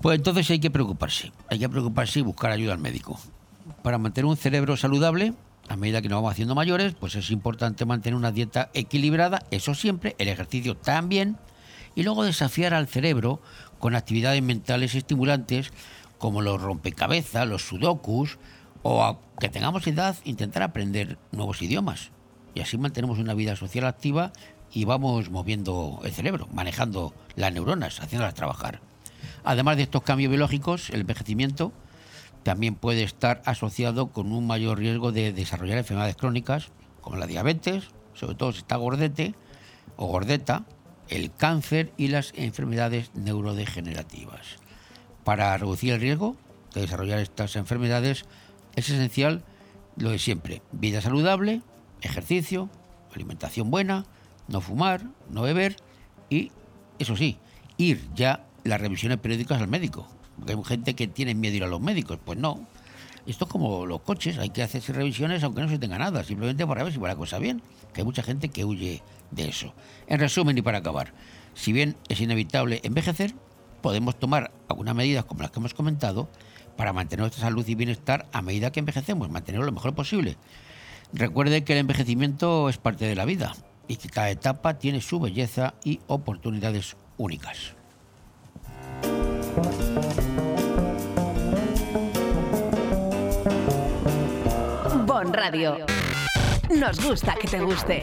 pues entonces hay que preocuparse. Hay que preocuparse y buscar ayuda al médico. Para mantener un cerebro saludable, a medida que nos vamos haciendo mayores, pues es importante mantener una dieta equilibrada, eso siempre, el ejercicio también, y luego desafiar al cerebro con actividades mentales estimulantes como los rompecabezas, los sudokus, o a que tengamos edad, intentar aprender nuevos idiomas. Y así mantenemos una vida social activa y vamos moviendo el cerebro, manejando las neuronas, haciéndolas trabajar. Además de estos cambios biológicos, el envejecimiento también puede estar asociado con un mayor riesgo de desarrollar enfermedades crónicas, como la diabetes, sobre todo si está gordete o gordeta, el cáncer y las enfermedades neurodegenerativas. Para reducir el riesgo de desarrollar estas enfermedades es esencial lo de siempre, vida saludable, ejercicio, alimentación buena, no fumar, no beber y, eso sí, ir ya las revisiones periódicas al médico. Porque hay gente que tiene miedo ir a los médicos. Pues no. Esto es como los coches, hay que hacerse revisiones aunque no se tenga nada, simplemente para ver si va la cosa bien. Que hay mucha gente que huye de eso. En resumen y para acabar, si bien es inevitable envejecer, podemos tomar algunas medidas como las que hemos comentado para mantener nuestra salud y bienestar a medida que envejecemos, mantenerlo lo mejor posible. Recuerde que el envejecimiento es parte de la vida y que cada etapa tiene su belleza y oportunidades únicas. Bon Radio. Nos gusta que te guste.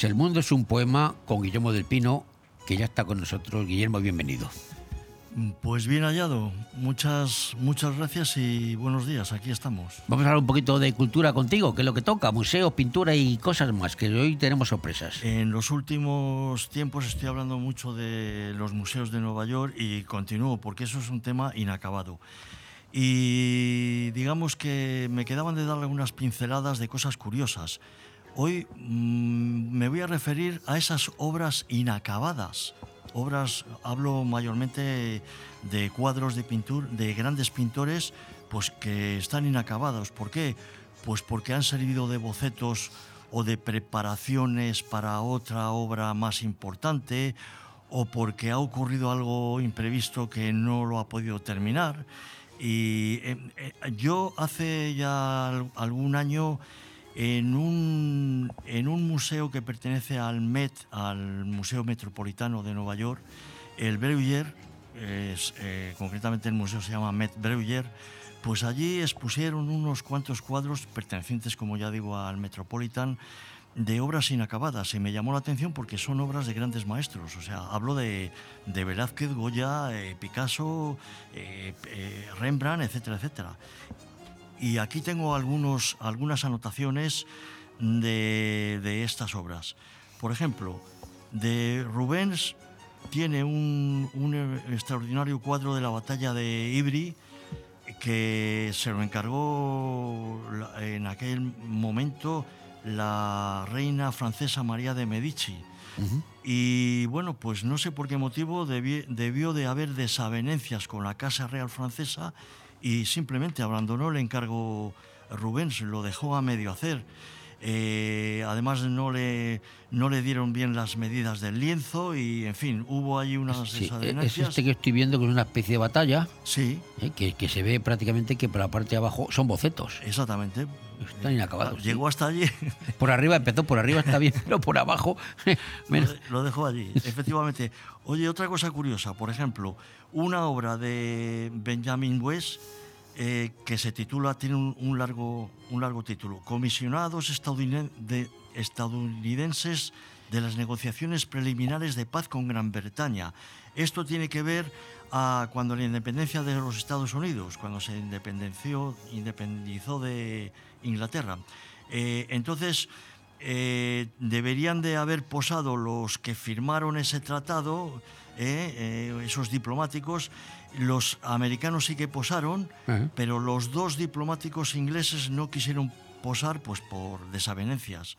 Pues El mundo es un poema con Guillermo del Pino, que ya está con nosotros. Guillermo, bienvenido. Pues bien hallado. Muchas, muchas gracias y buenos días. Aquí estamos. Vamos a hablar un poquito de cultura contigo, que es lo que toca, museos, pintura y cosas más, que hoy tenemos sorpresas. En los últimos tiempos estoy hablando mucho de los museos de Nueva York y continúo porque eso es un tema inacabado. Y digamos que me quedaban de darle unas pinceladas de cosas curiosas. Hoy mm, me voy a referir a esas obras inacabadas. Obras, hablo mayormente de cuadros de pintura, de grandes pintores, pues que están inacabados. ¿Por qué? Pues porque han servido de bocetos o de preparaciones para otra obra más importante, o porque ha ocurrido algo imprevisto que no lo ha podido terminar. Y eh, eh, yo hace ya al- algún año en un, museo que pertenece al Met, al Museo Metropolitano de Nueva York, el Breuer, eh, concretamente el museo se llama Met Breuer, pues allí expusieron unos cuantos cuadros pertenecientes, como ya digo, al Metropolitan, de obras inacabadas. Y me llamó la atención porque son obras de grandes maestros. O sea, hablo de, de Velázquez, Goya, eh, Picasso, eh, Rembrandt, etcétera, etcétera. Y aquí tengo algunos, algunas anotaciones de, de estas obras. Por ejemplo, de Rubens tiene un, un extraordinario cuadro de la batalla de Ivry que se lo encargó en aquel momento la reina francesa María de Medici. Y bueno, pues no sé por qué motivo debi- debió de haber desavenencias con la Casa Real Francesa y simplemente abandonó el encargo Rubens, lo dejó a medio hacer. Eh, además no le, no le dieron bien las medidas del lienzo y en fin, hubo ahí unas Sí, es desavenencias. este que estoy viendo que es una especie de batalla. Sí. que, que se ve prácticamente que por la parte de abajo son bocetos. Exactamente. Están inacabados. Llegó hasta allí. (laughs) Por arriba empezó, por arriba está bien, pero por abajo. (laughs) Lo, menos. de- lo dejó allí, efectivamente. Oye, otra cosa curiosa, por ejemplo, una obra de Benjamin West eh, que se titula, tiene un, un largo, un largo título, Comisionados estadouniden- de- estadounidenses de las negociaciones preliminares de paz con Gran Bretaña. Esto tiene que ver a cuando la independencia de los Estados Unidos, cuando se independenció, independizó de Inglaterra. Eh, entonces, eh, deberían de haber posado los que firmaron ese tratado, eh, eh, esos diplomáticos. Los americanos sí que posaron, Ajá. pero los dos diplomáticos ingleses no quisieron posar pues por desavenencias.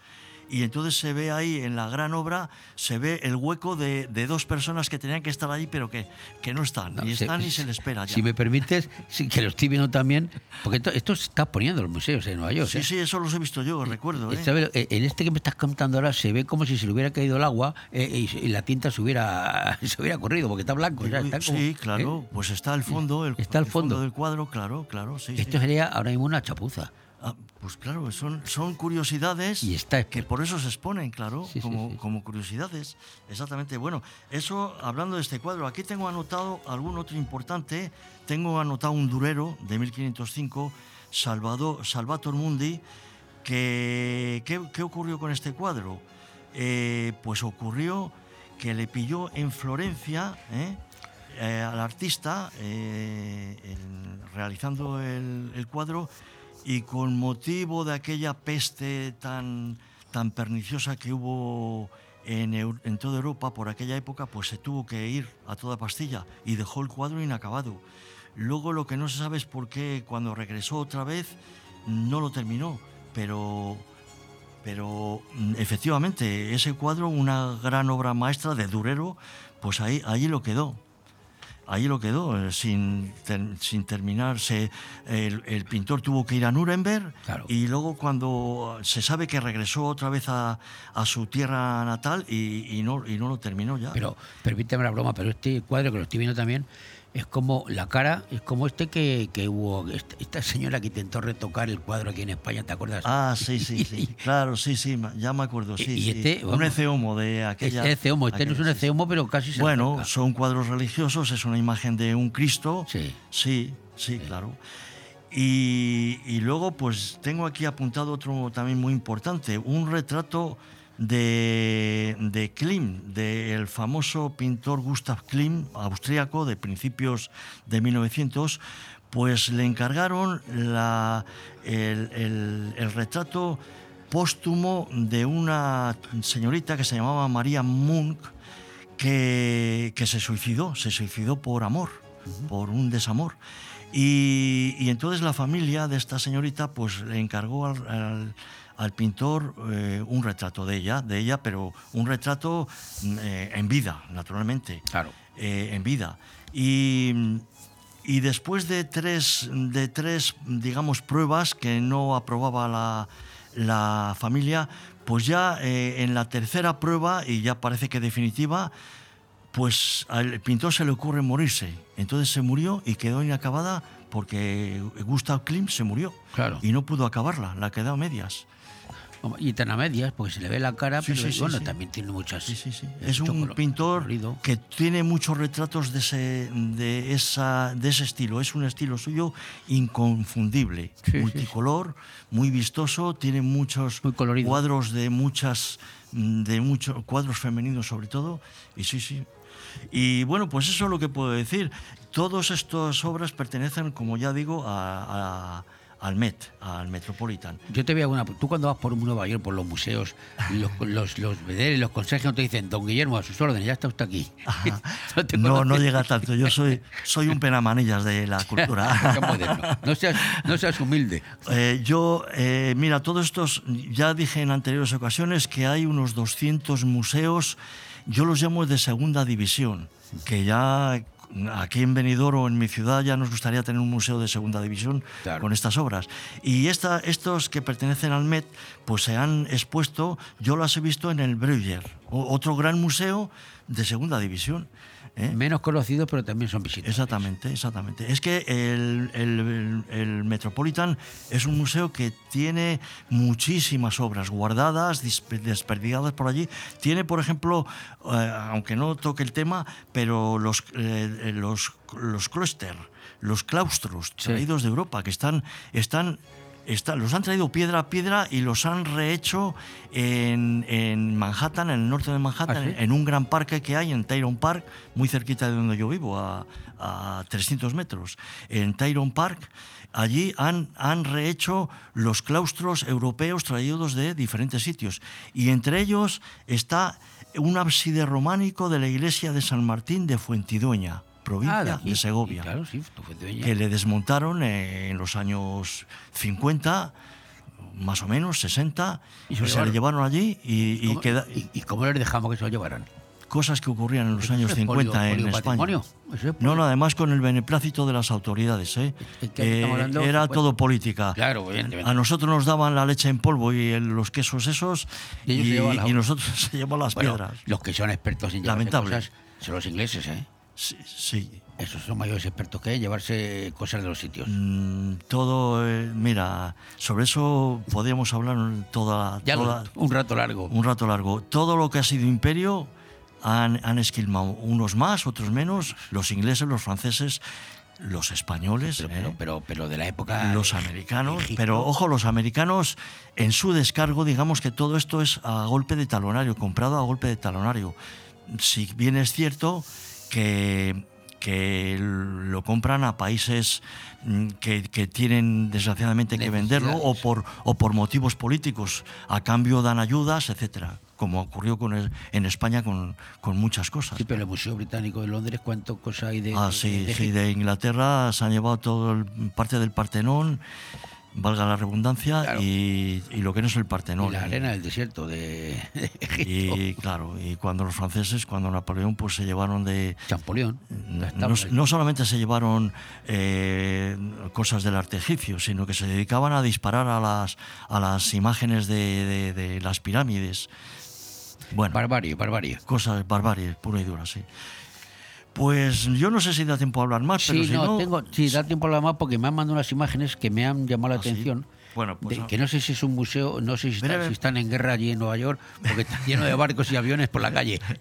Y entonces se ve ahí en la gran obra, se ve el hueco de, de dos personas que tenían que estar ahí, pero que, que no están. No, se- están y se les espera ya. Si me permites, sí, que lo estoy viendo también, porque esto, esto se está poniendo en los museos de Nueva York. Sí, ¿eh? sí, eso los he visto yo, recuerdo. ¿eh? Eh, En este que me estás contando ahora se ve como si se le hubiera caído el agua eh, y, y la tinta se hubiera, (laughs) se hubiera corrido, porque está blanco. ya, está como- sí, claro, pues está el fondo, el, Está el el fondo. del cuadro, claro, claro, sí. Esto sí. sería ahora mismo una chapuza. Ah, pues claro, son, son curiosidades que por eso se exponen, claro, Sí, como, sí. como curiosidades. Exactamente. Bueno, eso hablando de este cuadro, aquí tengo anotado algún otro importante. Tengo anotado un durero de 1505, Salvador, Salvator Mundi, que ¿qué, qué ocurrió con este cuadro? Eh, pues ocurrió que le pilló en Florencia ¿eh? Eh, al artista realizando el, el cuadro y con motivo de aquella peste tan, tan perniciosa que hubo en, en toda Europa por aquella época, pues se tuvo que ir a toda pastilla y dejó el cuadro inacabado. Luego lo que no se sabe es por qué cuando regresó otra vez no lo terminó, pero, pero mm, efectivamente ese cuadro, una gran obra maestra de Durero, pues ahí, ahí lo quedó. Ahí lo quedó, eh, sin, ter- sin terminar. Se- el, el pintor tuvo que ir a Nuremberg y luego cuando se sabe que regresó otra vez a, a su tierra natal y, y no, y no lo terminó ya. Pero permíteme la broma, pero este cuadro que lo estoy viendo también es como la cara, es como este que, que hubo, esta, esta señora que intentó retocar el cuadro aquí en España, ¿te acuerdas? Ah, sí, sí, sí. (laughs) Claro, sí, sí, ya me acuerdo, sí. Y sí. este, un vamos, eceomo de aquella. Este eceomo, este no es un eceomo, pero casi se Bueno, son cuadros religiosos, es una imagen de un Cristo. Sí. Sí, sí, claro. Y, y luego, pues tengo aquí apuntado otro también muy importante, un retrato de, de Klim, del famoso pintor Gustav Klim, austríaco, de principios de 1900, pues le encargaron la- el, el- el retrato póstumo de una señorita que se llamaba María Munk, que, que se suicidó, se suicidó por amor, por un desamor. Y, y entonces la familia de esta señorita pues le encargó al, al- al pintor eh, un retrato de ella, de ella, pero un retrato mm, eh, en vida, naturalmente. Claro. en vida. Y, y después de tres, de tres, digamos, pruebas que no aprobaba la, la familia, pues ya eh, en la tercera prueba, y ya parece que definitiva, pues al pintor se le ocurre morirse. Entonces se murió y quedó inacabada porque Gustav Klimt se murió. Claro. Y no pudo acabarla, la quedó a medias. Y tan a medias, porque se le ve la cara, Sí, pero sí, bueno, sí. también tiene muchas. Es un pintor que tiene muchos retratos de ese, de, esa, de ese estilo. Es un estilo suyo inconfundible, multicolor, muy vistoso, tiene muchos cuadros de muchas, de muchos cuadros femeninos sobre todo. Y sí, sí. Y bueno, pues eso es lo que puedo decir. Todas estas obras pertenecen, como ya digo, a- a- al Met, al Metropolitan. Yo te a una. Tú cuando vas por Nueva York, por los museos, (laughs) los, los, los vederes, los consejos no te dicen, don Guillermo, a sus órdenes, ya está usted aquí. (laughs) (laughs) No, no llega tanto. Yo soy, soy un penamanillas de la cultura. No seas, no seas humilde. Eh, yo, eh, mira, todos estos, ya dije en anteriores ocasiones que hay unos 200 museos, yo los llamo de segunda división, que ya aquí en Benidorm o en mi ciudad ya nos gustaría tener un museo de segunda división con estas obras. Y esta, estos que pertenecen al Met, pues se han expuesto, yo las he visto en el Breuer, otro gran museo de segunda división. ¿Eh? Menos conocidos, pero también son visitables. Exactamente, exactamente. Es que el, el- el- Metropolitan es un museo que tiene muchísimas obras guardadas, desperdigadas por allí. Tiene, por ejemplo, eh, aunque no toque el tema, pero los, eh, eh, los, los clúster, los claustros traídos de Europa, que están, están Está- los han traído piedra a piedra y los han rehecho en, en Manhattan, en el norte de Manhattan, ¿Ah, sí? en un gran parque que hay en Tyrone Park, muy cerquita de donde yo vivo, a, a 300 metros. En Tyrone Park, allí han, han rehecho los claustros europeos traídos de diferentes sitios. Y entre ellos está un ábside románico de la iglesia de San Martín de Fuentidueña, provincia Ah, de de, aquí. Segovia Claro, sí, que le desmontaron en los años 50, más o menos, 60, y se se, le llevaron allí y, y ¿Cómo- queda- ¿Y, y cómo les dejamos que se lo llevaran? cosas que ocurrían en los Eso años es 50 polio- en España. poliopatrimonio. Eso es No, no, además con el beneplácito de las autoridades. ¿eh? que Eh, hablando- era bueno, todo política. Claro, evidentemente. A nosotros nos daban la leche en polvo y el- los quesos esos Y y, se y nosotros (laughs) se llevaban las Bueno, piedras. Los que son expertos en Lamentable. cosas son los ingleses, ¿eh? Sí. Esos son mayores expertos que llevarse cosas de los sitios. Mm, todo, eh, mira, sobre eso podríamos hablar toda, Ya lo- toda- un rato largo. un rato largo. Todo lo que ha sido imperio han, han esquilmado, unos más, otros menos, los ingleses, los franceses, los españoles, ¿eh? Pero, pero de la época. los americanos. Pero ojo, los americanos en su descargo, digamos que todo esto es a golpe de talonario, comprado a golpe de talonario. Si bien es cierto que, que lo compran a países mm, que, que tienen desgraciadamente que venderlo o por, o por motivos políticos, a cambio dan ayudas, etcétera como ocurrió con el- en España con, con muchas cosas. Sí, pero el Museo Británico de Londres, ¿cuánto cosa hay de.? Ah, de- sí, de- sí, de Inglaterra se han llevado todo el- parte del Partenón valga la redundancia, y, y lo que no es el Partenón. Y la arena del desierto de (laughs) Y claro, y cuando los franceses, cuando Napoleón, pues se llevaron de... Champollion. No, no solamente se llevaron eh, cosas del arte egipcio, sino que se dedicaban a disparar a las, a las imágenes de, de- de las pirámides. Bueno, barbarie, barbarie. Cosas, barbarie, pura y dura, sí. Pues yo no sé si da tiempo a hablar más, pero si no, no... tengo, sí, da tiempo a hablar más porque me han mandado unas imágenes que me han llamado la ¿Ah, sí? Bueno, pues de- ah. que no sé si es un museo, no sé si, está- si están en guerra allí en Nueva York, porque está lleno de barcos y aviones por la calle. (laughs)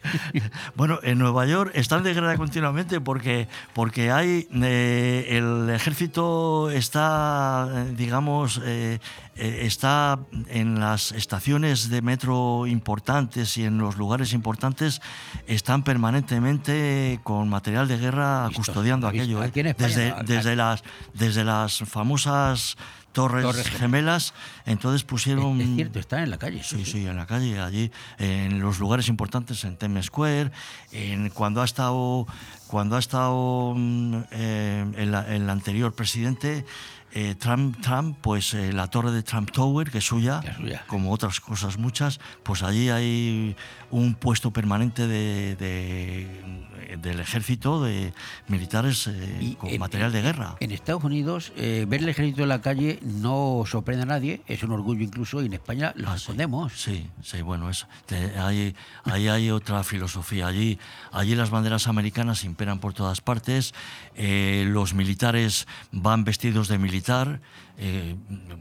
Bueno, en Nueva York están de guerra continuamente porque, porque hay eh, el ejército está, digamos, eh, eh, está en las estaciones de metro importantes y en los lugares importantes están permanentemente con material de guerra custodiando visto. aquello. ¿eh? Desde, no, desde las desde las famosas torres, Torres gemelas, entonces pusieron Es cierto, está en la calle. Sí, sí, en la calle, allí, en los lugares importantes, en Times Square, en cuando ha estado, cuando ha estado mm, eh, el, el anterior presidente, eh, Trump, Trump, pues eh, la torre de Trump Tower, que es suya, como otras cosas muchas, pues allí hay un puesto permanente de, de- del ejército, de militares eh, con material de guerra. En Estados Unidos, eh, ver el ejército en la calle no sorprende a nadie, es un orgullo incluso, y en España lo escondemos. Ah, Sí, sí, bueno, es, te- ahí, ahí hay otra filosofía. Allí, allí las banderas americanas imperan por todas partes, los militares van vestidos de militar, eh,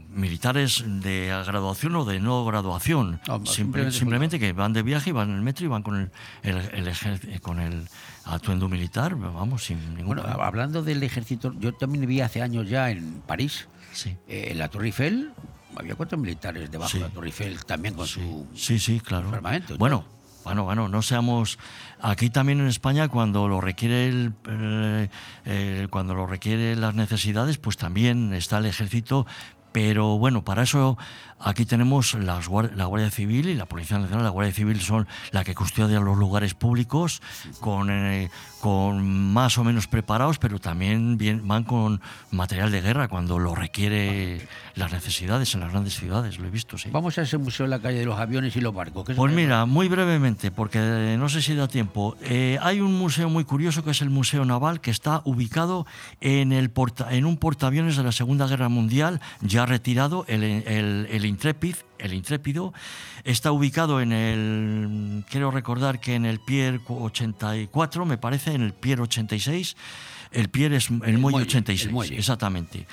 militares de graduación o de no graduación, Ah, Simple- simplemente- simplemente que van de viaje y van en el metro y van con el, el, el eh, con el atuendo militar, vamos, sin ningún Bueno, problema. hablando del ejército, yo también vi hace años ya en París, eh, en la Torre Eiffel, había cuatro militares debajo Sí. de la Torre Eiffel, también con su... Sí, sí, claro. armamento Bueno, bueno, bueno, no seamos. Aquí también en España, cuando lo requiere el, eh, eh, cuando lo requiere las necesidades, pues también está el ejército. Pero bueno, para eso aquí tenemos las la Guardia Civil y la Policía Nacional. La Guardia Civil son la que custodia los lugares públicos con, eh, con más o menos preparados, pero también bien, van con material de guerra cuando lo requiere las necesidades en las grandes ciudades. Lo he visto, sí. Vamos a ese museo en la calle de los aviones y los barcos. Pues mira, muy brevemente, porque eh, no sé si da tiempo. Eh, hay un museo muy curioso que es el Museo Naval, que está ubicado en, el porta- en un portaaviones de la Segunda Guerra Mundial, ya retirado, el, el, el Intrepid, el Intrépido. Está ubicado en el, quiero recordar que en el Pier 84, me parece, en el Pier 86. El Pier es el, muelle, muelle, 86, el muelle. exactamente.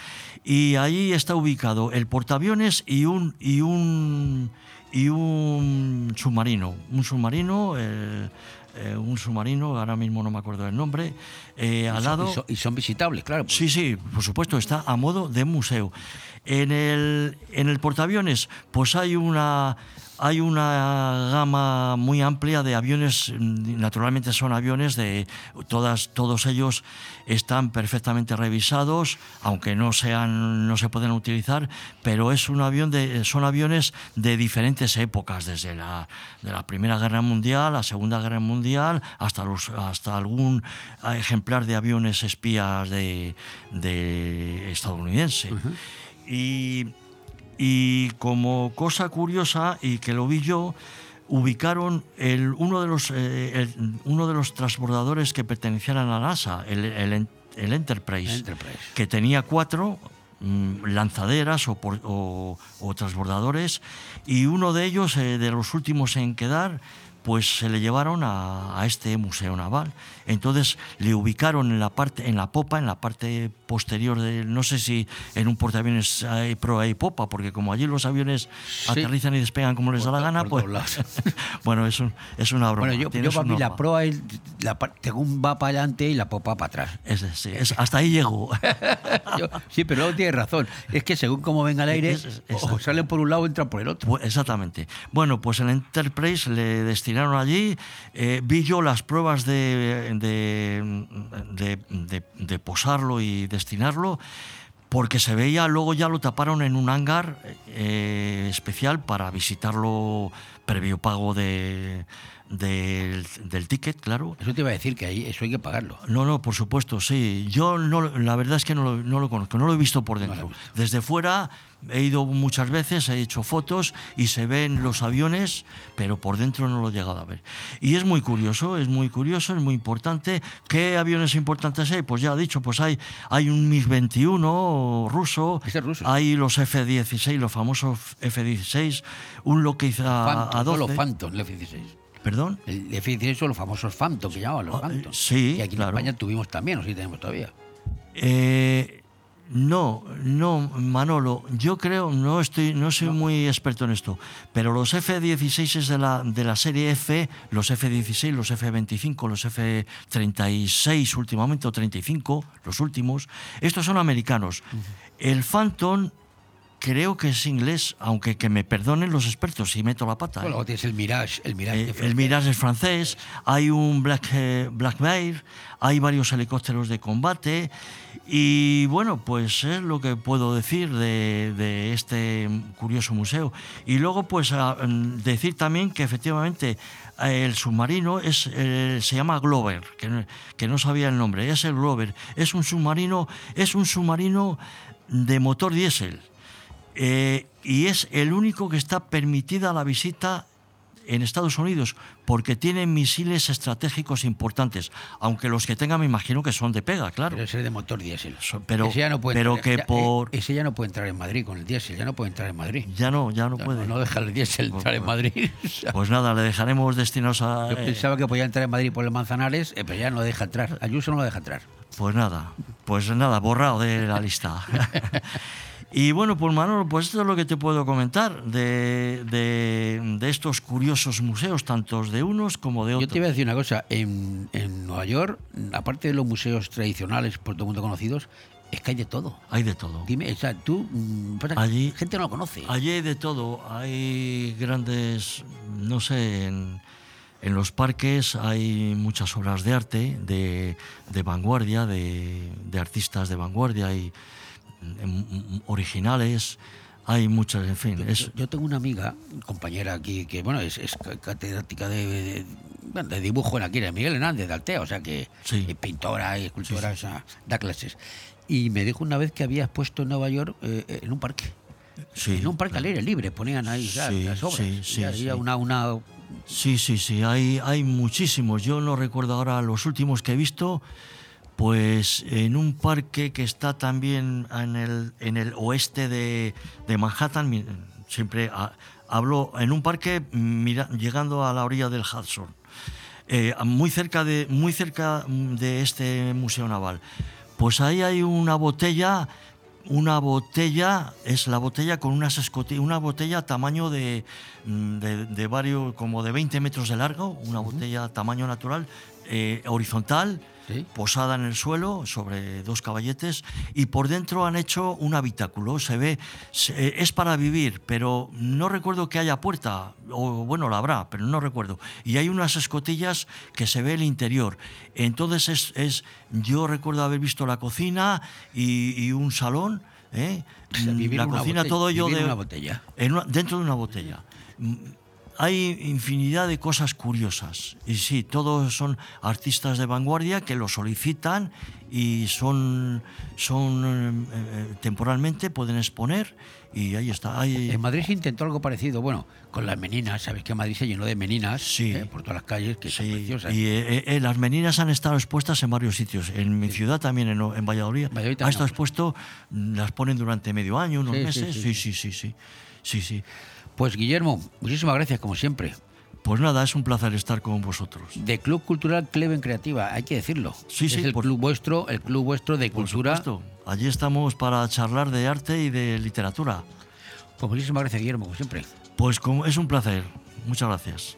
Y ahí está ubicado el portaaviones y un y un y un submarino, un submarino, eh, eh, un submarino, ahora mismo no me acuerdo del nombre, eh, al lado. y son- y son visitables, claro. Sí, sí, por supuesto, está a modo de museo. En el, en el portaaviones, pues hay una, hay una gama muy amplia de aviones, mm, naturalmente son aviones de todas, todos ellos están perfectamente revisados, aunque no sean, no se pueden utilizar, pero es un avión de, son aviones de diferentes épocas, desde la, de la Primera Guerra Mundial, la Segunda Guerra Mundial, hasta los, hasta algún ejemplar de aviones espías de, de estadounidense. Y, y como cosa curiosa, y que lo vi yo, ubicaron el, uno, de los, eh, el- uno de los transbordadores que pertenecían a la NASA, el, el En- el Enterprise, que tenía cuatro mm, lanzaderas o, por- o- o transbordadores, y uno de ellos, eh, de los últimos en quedar, pues se le llevaron a, a este museo naval. Entonces le ubicaron en la parte, en la popa, en la parte posterior de, no sé si en un portaaviones hay proa y popa, porque como allí los aviones aterrizan y despegan como les da la gana, pues (laughs) bueno, es, un- es una broma. Bueno, yo, yo para mí una la proa la par- según va para adelante y la popa para atrás. Es- sí, es- hasta ahí llego. (laughs) Yo- sí, pero luego tienes razón. Es que según cómo venga el aire, Es- o salen por un lado o entran por el otro. Pues, exactamente. Bueno, pues el Enterprise le destinaron allí. eh, vi yo las pruebas de, de, de- posarlo y destinarlo, porque se veía, luego ya lo taparon en un hangar eh, especial para visitarlo previo pago de, del, del ticket, claro. Eso te iba a decir que ahí eso hay que pagarlo. No, no, por supuesto, sí. Yo no, la verdad es que no lo, no lo conozco, no lo he visto por dentro. Desde fuera he ido muchas veces, he hecho fotos y se ven los aviones, pero por dentro no lo he llegado a ver. Y es muy curioso, es muy curioso, es muy importante. ¿Qué aviones importantes hay? Pues ya he dicho, pues hay, hay un MiG-21 ruso, hay los F-16, los famosos F-16, un Lockheed Phantom, no los A-12. Phantom, el F-16. ¿Perdón? El F-16 son los famosos Phantom, que llamaban los Phantom. Ah, sí, Y aquí claro. en España tuvimos también, o sí tenemos todavía. Eh, no, no, Manolo, yo creo, no estoy, no soy muy experto en esto, pero los F-16 es de la, de la serie F, los F-16, los F-25, los F-36 últimamente, o 35, los últimos, estos son americanos. El Phantom creo que es inglés, aunque que me perdonen los expertos si meto la pata. Bueno, ¿eh? tienes el Mirage, el Mirage. Eh, el Mirage es francés, hay un Black, eh, Black Bear, hay varios helicópteros de combate y bueno, pues es lo que puedo decir de, de este curioso museo. Y luego pues a- mm, decir también que efectivamente eh, el submarino es, eh, se llama Glover, que no, que no sabía el nombre, es el Glover, es un submarino, es un submarino de motor diésel. Eh, y es el único que está permitida la visita en Estados Unidos porque tiene misiles estratégicos importantes, aunque los que tenga me imagino que son de pega, claro. Pero ese es de motor diésel. Pero, Ese ya no puede pero entrar- que ya- por... eh, Ese ya no puede entrar en Madrid con el diésel, ya no puede entrar en Madrid. Ya no, ya no puede. No deja el diésel entrar en Madrid. (laughs) Pues nada, le dejaremos destinados a... Yo eh, pensaba que podía entrar en Madrid por el Manzanares, eh, pero ya no deja entrar. Ayuso no lo deja entrar. Pues nada, pues nada, borrado de la lista. (laughs) y bueno, pues Manolo, pues esto es lo que te puedo comentar de, de- de estos curiosos museos, tantos de unos como de Yo otros. te iba a decir una cosa. En, en Nueva York, aparte de los museos tradicionales por todo el mundo conocidos, es que hay de todo. Hay de todo. Dime, o sea, tú, mm, Allí- gente no lo conoce. Allí hay de todo. Hay grandes, no sé, en, en los parques hay muchas obras de arte, de, de vanguardia, de, de artistas de vanguardia, hay originales, hay muchas, en fin. Es, Yo, yo tengo una amiga, compañera aquí, que bueno, es, es ca- catedrática de, de- de dibujo en aquí, de Miguel Hernández de Altea, o sea que es pintora y escultora, o sea, da clases. Y me dijo una vez que había expuesto en Nueva York eh, en un parque. Sí, en un parque al aire libre, ponían ahí ya Sí, las obras. sí, sí, y había sí. una, una Sí, sí, sí, hay, hay muchísimos. Yo no recuerdo ahora los últimos que he visto, pues en un parque que está también en el, en el oeste de, de Manhattan, siempre ha- hablo en un parque mira- llegando a la orilla del Hudson, eh, muy, cerca de, muy cerca de este museo naval. Pues ahí hay una botella una botella, es la botella con unas escotillas, una botella tamaño de, mm, de, de varios, como de 20 metros de largo, una botella tamaño natural, eh, horizontal, posada en el suelo sobre dos caballetes y por dentro han hecho un habitáculo. Se ve, se- eh, es para vivir, pero no recuerdo que haya puerta, o bueno, la habrá, pero no recuerdo. Y hay unas escotillas que se ve el interior. Entonces es, es yo recuerdo haber visto la cocina y, y un salón. ¿eh? sea, la cocina botella- todo vivir de una botella. en una- dentro de una botella. Hay infinidad de cosas curiosas. Y sí, todos son artistas de vanguardia que lo solicitan y son, son eh, eh, temporalmente, pueden exponer y ahí está. En Madrid se intentó algo parecido, bueno, con las meninas, sabes que Madrid se llenó de meninas eh, por todas las calles, que son preciosas. Y eh, eh, las meninas han estado expuestas en varios sitios. En mi ciudad también, en, en Valladolid, ha también, estado expuesto, las ponen durante medio año, unos Sí, sí, meses. sí, Sí, sí, sí, sí. Sí, sí. Pues Guillermo, muchísimas gracias como siempre. Pues nada, es un placer estar con vosotros. De Club Cultural Cleven Creativa, hay que decirlo. Sí, sí, Es el por- club vuestro, el club vuestro de Por cultura. supuesto. Allí estamos para charlar de arte y de literatura. Pues muchísimas gracias, Guillermo, como siempre. Pues como es un placer. Muchas gracias.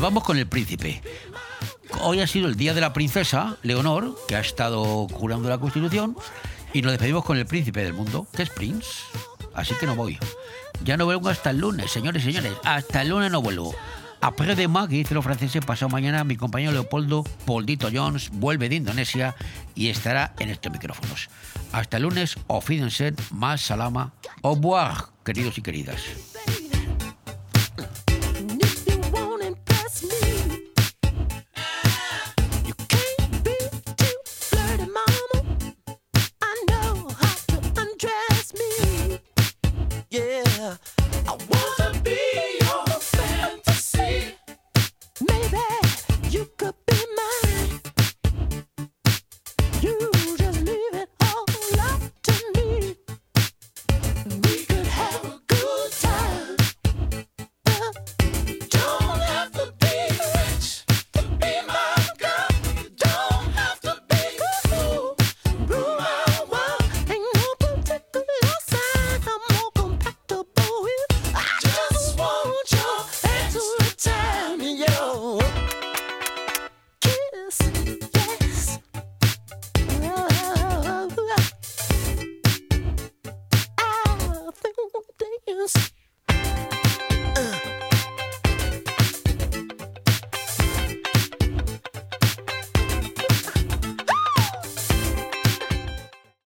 Nos vamos con el príncipe. Hoy ha sido el día de la princesa Leonor, que ha estado curando la Constitución, y nos despedimos con el príncipe del mundo, que es Prince. Así que no voy. Ya no vuelvo hasta el lunes, señores y señores. Hasta el lunes no vuelvo. Après demain, que dicen los franceses, pasado mañana, mi compañero Leopoldo Poldito Jones vuelve de Indonesia y estará en estos micrófonos. Hasta el lunes, ofídense, más salama, au revoir, queridos y queridas.